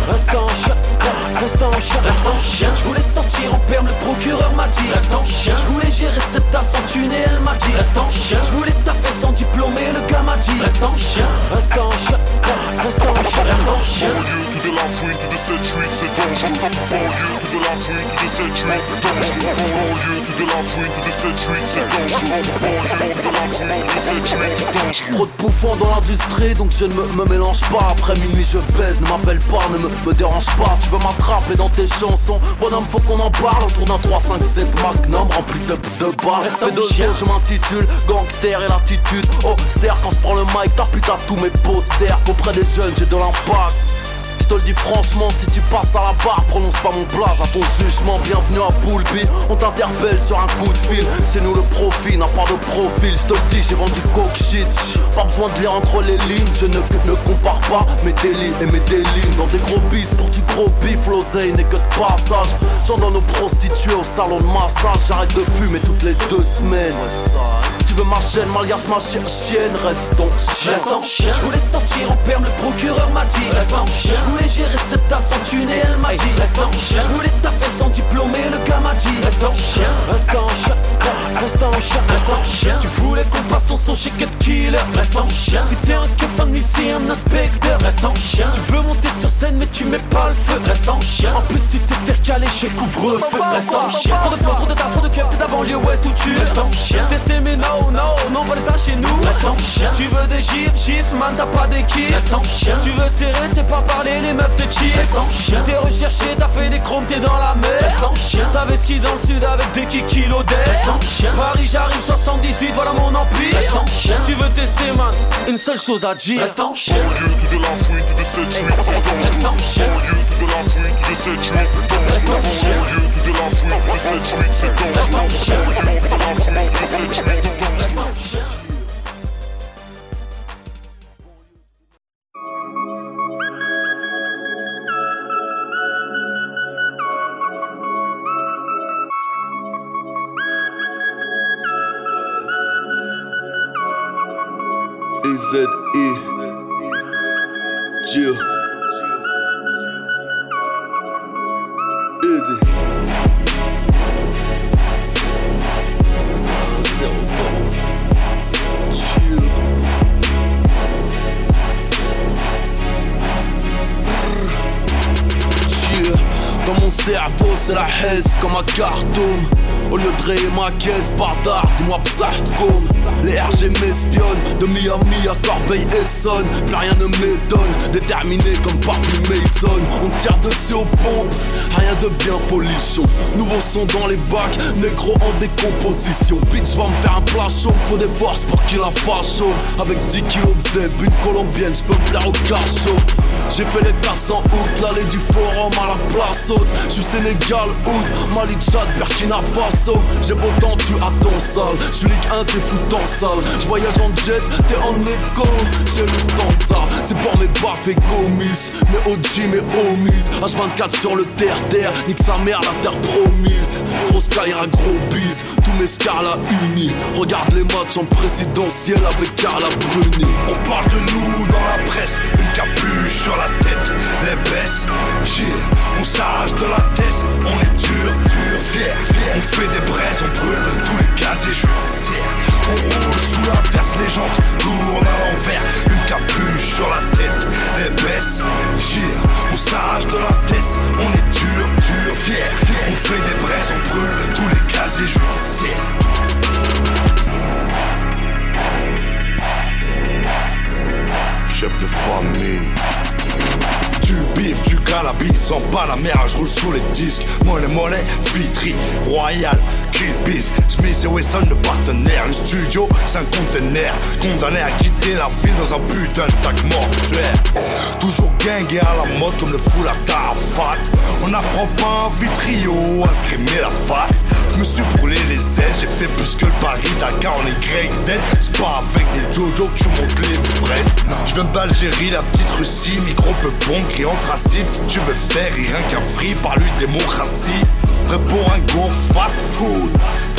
chien. Reste en chien. Je voulais sortir en perme le procureur m'a dit. Reste en chien. Je voulais gérer cette tasse sans thune et elle m'a dit. Reste en chien. Je voulais taper sans diplôme et le gars m'a dit. Reste en chien. Reste en chien. Reste en chien. Reste en chien. Banlieue to the la fouille, to the set street, c'est dangereux. Banlieue to the la fouille, to the set street, c'est dangereux. Banlieue to the la fouille, to the set street, c'est dangereux Banlieue to the la fouille, to the set street, c'est dangereux. Trop de bouffons dans l'industrie donc je ne me, me mélange pas. Après minuit je baise, ne m'appelle pas, ne me, me dérange pas. Tu veux m'attraper dans tes chansons. Bonhomme faut qu'on en parle. Autour d'un 357 Magnum rempli de, de balles. En de chien. je m'intitule Gangster et l'attitude Austère quand je prends le mic. T'as putain tous mes posters. Auprès des jeunes j'ai de l'impact te le dis franchement, si tu passes à la barre, prononce pas mon blaze à ton jugement. Bienvenue à Poulby, on t'interpelle sur un coup de fil. C'est nous le profil, n'a pas de profil. Je te le dis, j'ai vendu coke shit. Pas besoin de lire entre les lignes, je ne, ne compare pas mes délits et mes délits. Dans des gros bis, pour du gros bif, l'oseille n'est que de passage. J'en donne aux prostituées au salon de massage. J'arrête de fumer toutes les deux semaines. Tu veux ma chaîne, m'alias ma chi- chienne, reste ton chien. Reste en chien Je voulais sortir en perme, le procureur m'a dit Reste en Voulais gérer cette tasse sans thune et elle m'a dit Reste en chien Je voulais taper sans diplôme et le gars m'a dit Reste en chien Reste en chien Reste en chien Reste en chien Tu voulais qu'on passe ton son chez Cut Killer Reste en chien Si t'es un keuf un nuit c'est un inspecteur Reste en chien Tu veux monter sur scène mais tu mets pas le feu Reste en chien En plus tu t'es fait caler chez couvre-feu Reste en chien Trop de flow, trop de tas, trop de keufs, t'es ta banlieue ouest où tu Reste en chien Tester mais no, no, non pas ça chez nous Reste en chien Tu veux des gifs, gifs, man t'as pas d'équipe Reste en chien Tu veux serrer, c'est pas parler, les meufs te cheat Reste en chien T'es recherché, t'as fait des chromes, t'es dans la mer. Reste en chien T'avais ski dans le sud avec des kilos d'air Reste en chien Paris j'arrive 78, voilà mon empire. Reste en chien Tu veux tester man, une seule chose à dire. Reste en chien Reste en chien Reste en chien Reste en chien E-Z-E Jill Chill Dans mon cerveau c'est la hesse comme un carton Au lieu de rayer ma caisse, bâtard, dis-moi psahtkoum Les RG m'espionnent, de Miami à Corbeil-Essonne Plus rien ne m'étonne, déterminé comme Barbie Mason. On tire dessus aux pompes, rien de bien folichon. Nouveau son dans les bacs, négro en décomposition. Bitch va me faire un plat chaud, faut des forces pour qu'il a chaud. Avec 10 kilos de zeb, une colombienne, j'peux me plaire au cachot. J'ai fait les 400 août, l'allée du forum à la place haute. J'suis Sénégal, août, Mali, Tchad, Burkina Faso J'ai beau temps, tu à ton sale J'suis Ligue 1, t'es fou dans sale J'voyage en jet, t'es en écho. J'ai le stanza, c'est pour mes baffes et commises Mes OG, mes homies. H24 sur le terre-terre, nique sa mère, la terre promise. Grosse carrière, gros bise, tous mes scars la unis Regarde les matchs en présidentiel avec Carla Bruni. On parle de nous dans la presse, une capuche sur la tête, les baisses, yeah. On s'arrache de la tête, on est dur, On fait des braises, on brûle tous les casiers judiciaires. On roule sous l'inverse, les jantes tournent à l'envers, une capuche sur la tête, les baisses, yeah. On s'arrache de la tête, on est dur, dur, fier, On fait des braises, on brûle tous les casiers judiciaires. Chef de famille. Du bif, du cannabis, en bas la mer, je roule sur les disques. Monnaie, monnaie, Vitry, Royal, Kill Biz, Smith et Wesson, le partenaire. Le studio, c'est un conteneur. Condamné à quitter la ville dans un putain de sac mortuaire. Toujours gang et à la mode comme le fou la Tarafat. On n'apprend pas un vitrio à se la face. Je me suis brûlé les ailes, j'ai fait plus que le Paris Dakar en YZ. C'est pas avec des Jojo que tu montes les fraises. Je viens d'Algérie, la petite Russie, micro peu bon, gris anthracite. Si tu veux faire rien qu'un free, par lui démocratie. Prêt pour un go fast food.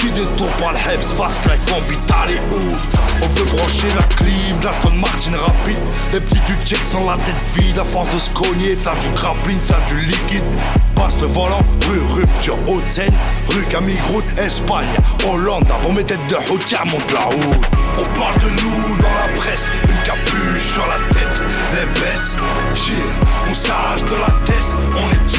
Qui détourne par le Hebs, fast life en vital et ouf. On veut brancher la clim, l'Aston Martin rapide. Les petits du check sans la tête vide, à force de se cogner, faire du grappling, faire du liquide. Passe le volant, rue Rupture, Haute-Seine, rue Camille Espagne, Hollande, pour mes têtes de route qui remontent la route. On parle de nous dans la presse, une capuche sur la tête, les baisses, gire, on s'arrache de la tête, on est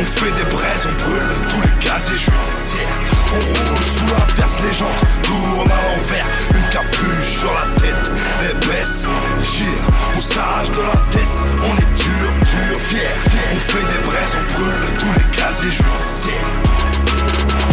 on fait des braises, on brûle tous les casiers judiciaires, on roule sous la verse, les jantes tournent à l'envers, une capuche sur la tête, les baisses, gire, on s'arrache de la tête, on est dur, dur, fier, on fait des braises, on brûle tous les casiers judiciaires.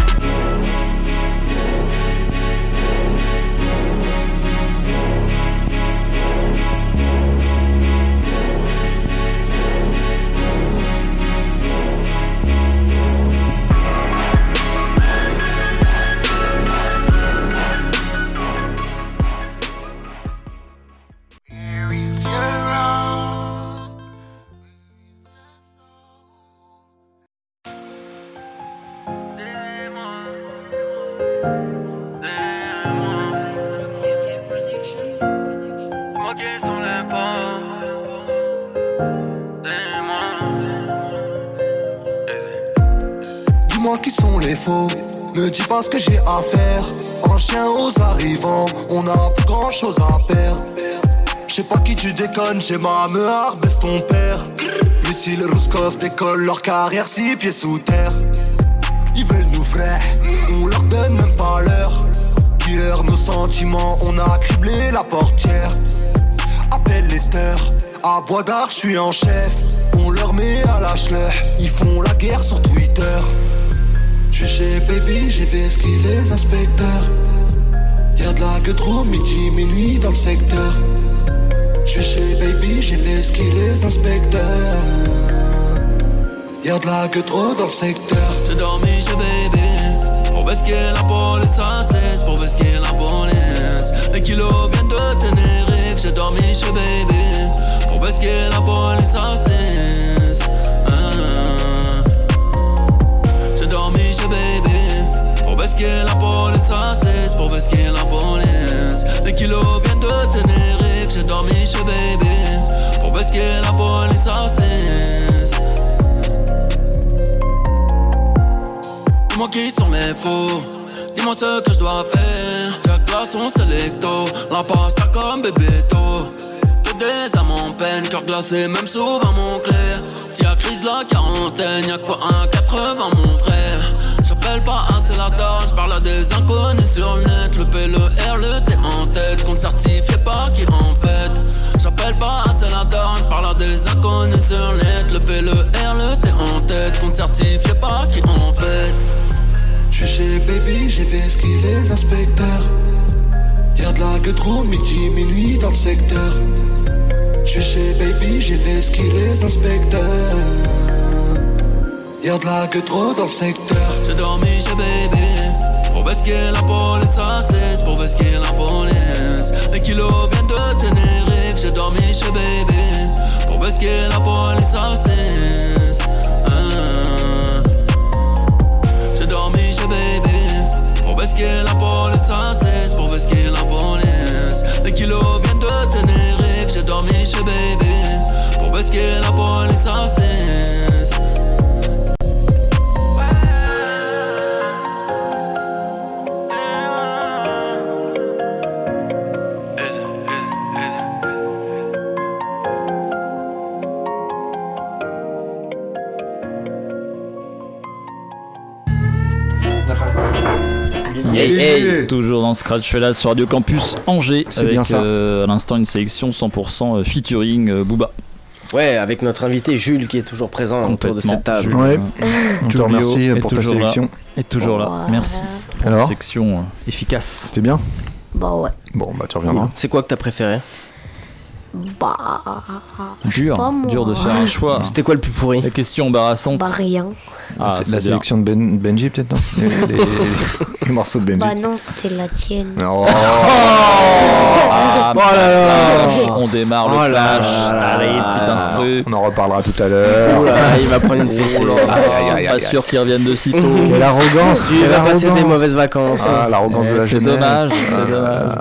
Tu déconnes, j'ai ma meur, baisse ton père. Missile Ruskov décolle leur carrière six pieds sous terre. Ils veulent nous vrais, on leur donne même pas l'heure. Killer nos sentiments, on a criblé la portière. Appelle Lester, à Bois d'Arc, je suis en chef. On leur met à la chleur, ils font la guerre sur Twitter. Je suis chez Baby, j'ai fait ce les inspecteurs. Y'a de la que trop, midi, minuit dans le secteur. Je suis chez Baby, j'ai fait ce les inspecteurs. Y'a de la que trop dans le secteur. J'ai dormi chez Baby Pour basquer la police à 16 Pour basquer la police Les kilos viennent de Tenerife J'ai dormi chez Baby Pour basquer la police à 16 Ah. J'ai dormi chez Baby Pour basquer la police à 16 Pour basquer la police Les kilos viennent de Tenerife J'ai dormi chez Baby Pour basquer la police à 16 Dis-moi qui sont les faux. Dis-moi ce que je dois faire. Jack glaçon selecto. La pasta comme bébéto. Que des âmes en peine. Cœur glacé, même souvent mon clair. Si à crise la quarantaine, y'a quoi un 80 mon frère. J'appelle pas assez la dalle, j'parle à des inconnus sur le net. Le P, le R, le T en tête. Compte certifié par qui en fait. J'appelle pas assez la dalle, j'parle à des inconnus sur le net. Le P, le R, le T en tête. Compte certifié par qui en fait. Je suis chez Baby, j'ai fait ce qu'il les inspecteurs. Y'a de la que trop, midi, minuit dans le secteur. Je suis chez Baby, j'ai fait ce qu'il les inspecteurs. Y'a de la que trop dans le secteur. J'ai dormi chez Baby. Pour basquer la police à 16 Pour basquer la police. Les kilos viennent de Tenerife J'ai dormi chez Baby. Pour basquer la police à 16 Ah. J'ai dormi chez Baby. Pour basquer la police à 16 Pour basquer la police. Les kilos viennent de Tenerife J'ai dormi chez Baby. Pour basquer la police à 16 Hey, toujours dans Scratch Fella sur Radio Campus Angers C'est avec bien ça. euh, à l'instant une sélection 100% featuring euh, Booba. Ouais, avec notre invité Jules qui est toujours présent autour de cette table. Jules, Ouais. euh, On te remercie pour ta là. sélection. Est toujours là. Merci. Pour Alors une section euh, efficace. C'était bien Bah ouais. Bon, bah tu reviendras. C'est quoi que t'as préféré? Bah. Dur, pas moi. dur de faire un choix. (laughs) C'était quoi le plus pourri La question embarrassante. Bah rien. Ah, C'est la bien. sélection de ben, Benji, peut-être, non (laughs) les, les- les morceaux de Benji. Bah non, c'était la tienne. Oh. (laughs) Ah, Oh là là. On démarre le Oh là clash. là Allez, là petit là. instru. On en reparlera tout à l'heure. Il va prendre une fessée. Oh aïe, Pas sûr qu'il revienne de sitôt. Quelle arrogance quelle vas passer des mauvaises vacances. Ah, l'arrogance de la C'est dommage, Ah, c'est dommage.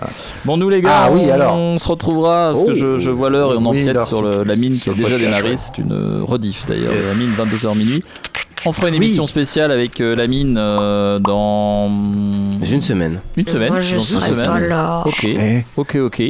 Bon, nous les gars, Ah oui, on, alors. on se retrouvera parce que Oh. je, je vois l'heure et on Oui, empiète sur le- la mine qui a déjà démarré. C'est une euh, rediff d'ailleurs, Yes. la mine 22h minuit. On fera une Oui. émission spéciale avec euh, la mine euh, dans Une semaine. une semaine. Moi, je dans une semaine. là. Ok, ok, ok.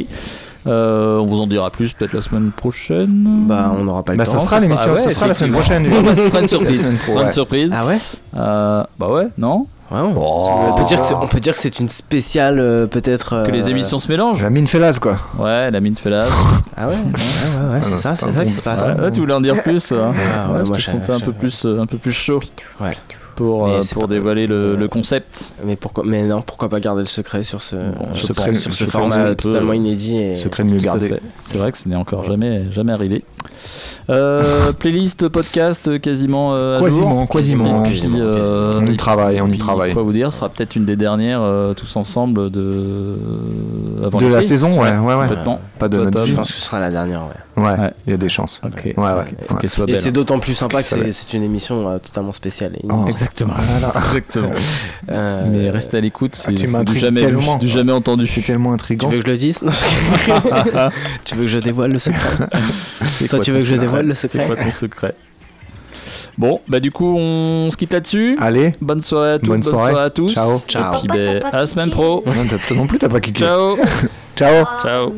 Euh, on vous en dira plus peut-être la semaine prochaine. Bah, on n'aura pas le Bah, temps. ce sera l'émission, Ah ouais, ce sera la semaine prochaine. (laughs) Ouais, bah, ce sera une (laughs) La surprise. une surprise. Ah ouais? Euh, bah ouais, non? Ouais, on, Oh. on peut dire que c'est- on peut dire que c'est une spéciale euh, peut-être. Que les euh, émissions se mélangent. La mine fait l'as, quoi. Ouais, la mine fait là. (laughs) Ah ouais, ouais, ouais, ouais, c'est non, ça, c'est c'est ça qui se passe. Ouais, tu voulais en dire plus hein. Ah ouais, Ouais, je moi, te je- sentais un peu plus, euh, un peu plus chaud Ouais. pour, Mais euh, c'est pour pas- dévoiler le, le concept. Mais pourquoi Mais non, pourquoi pas garder le secret sur ce, sur, pense- sur je ce format peut- totalement inédit et Secret de mieux fait. C'est vrai que ce n'est encore jamais, jamais arrivé. Euh, (laughs) playlist, podcast, euh, quasiment euh, à Quasiment, jour. quasiment. Et puis, euh, On y travaille, on y puis, travaille. Quoi vous dire, ce sera peut-être une des dernières euh, tous ensemble de avant De la saison, ouais, ouais, ouais. Complètement. Pas de notre je pense que ce sera la dernière. Ouais. Ouais, Ouais. il y a des chances. Ok. Ouais, Ouais, ouais. Il faut qu'elle soit Et c'est d'autant plus sympa que c'est c'est une émission euh, totalement spéciale. Oh. Exactement. Exactement. (laughs) Euh, Mais restez à l'écoute, c'est Ah, tu c'est du m'intrigues jamais, vu, du jamais entendu. Suis tellement Tu intriguant. veux que je le dise? Non, je- (laughs) Tu veux que je dévoile le secret? C'est Toi, tu veux que je dévoile le C'est secret quoi ton secret Bon, bah du coup, on se quitte là-dessus. Allez, Bonne soirée à toutes, Bonne soirée. à tous. Ciao. Et Ciao. puis, ben, à la semaine pro. non, non plus, t'as pas kické. Ciao. (laughs) Ciao. Ciao.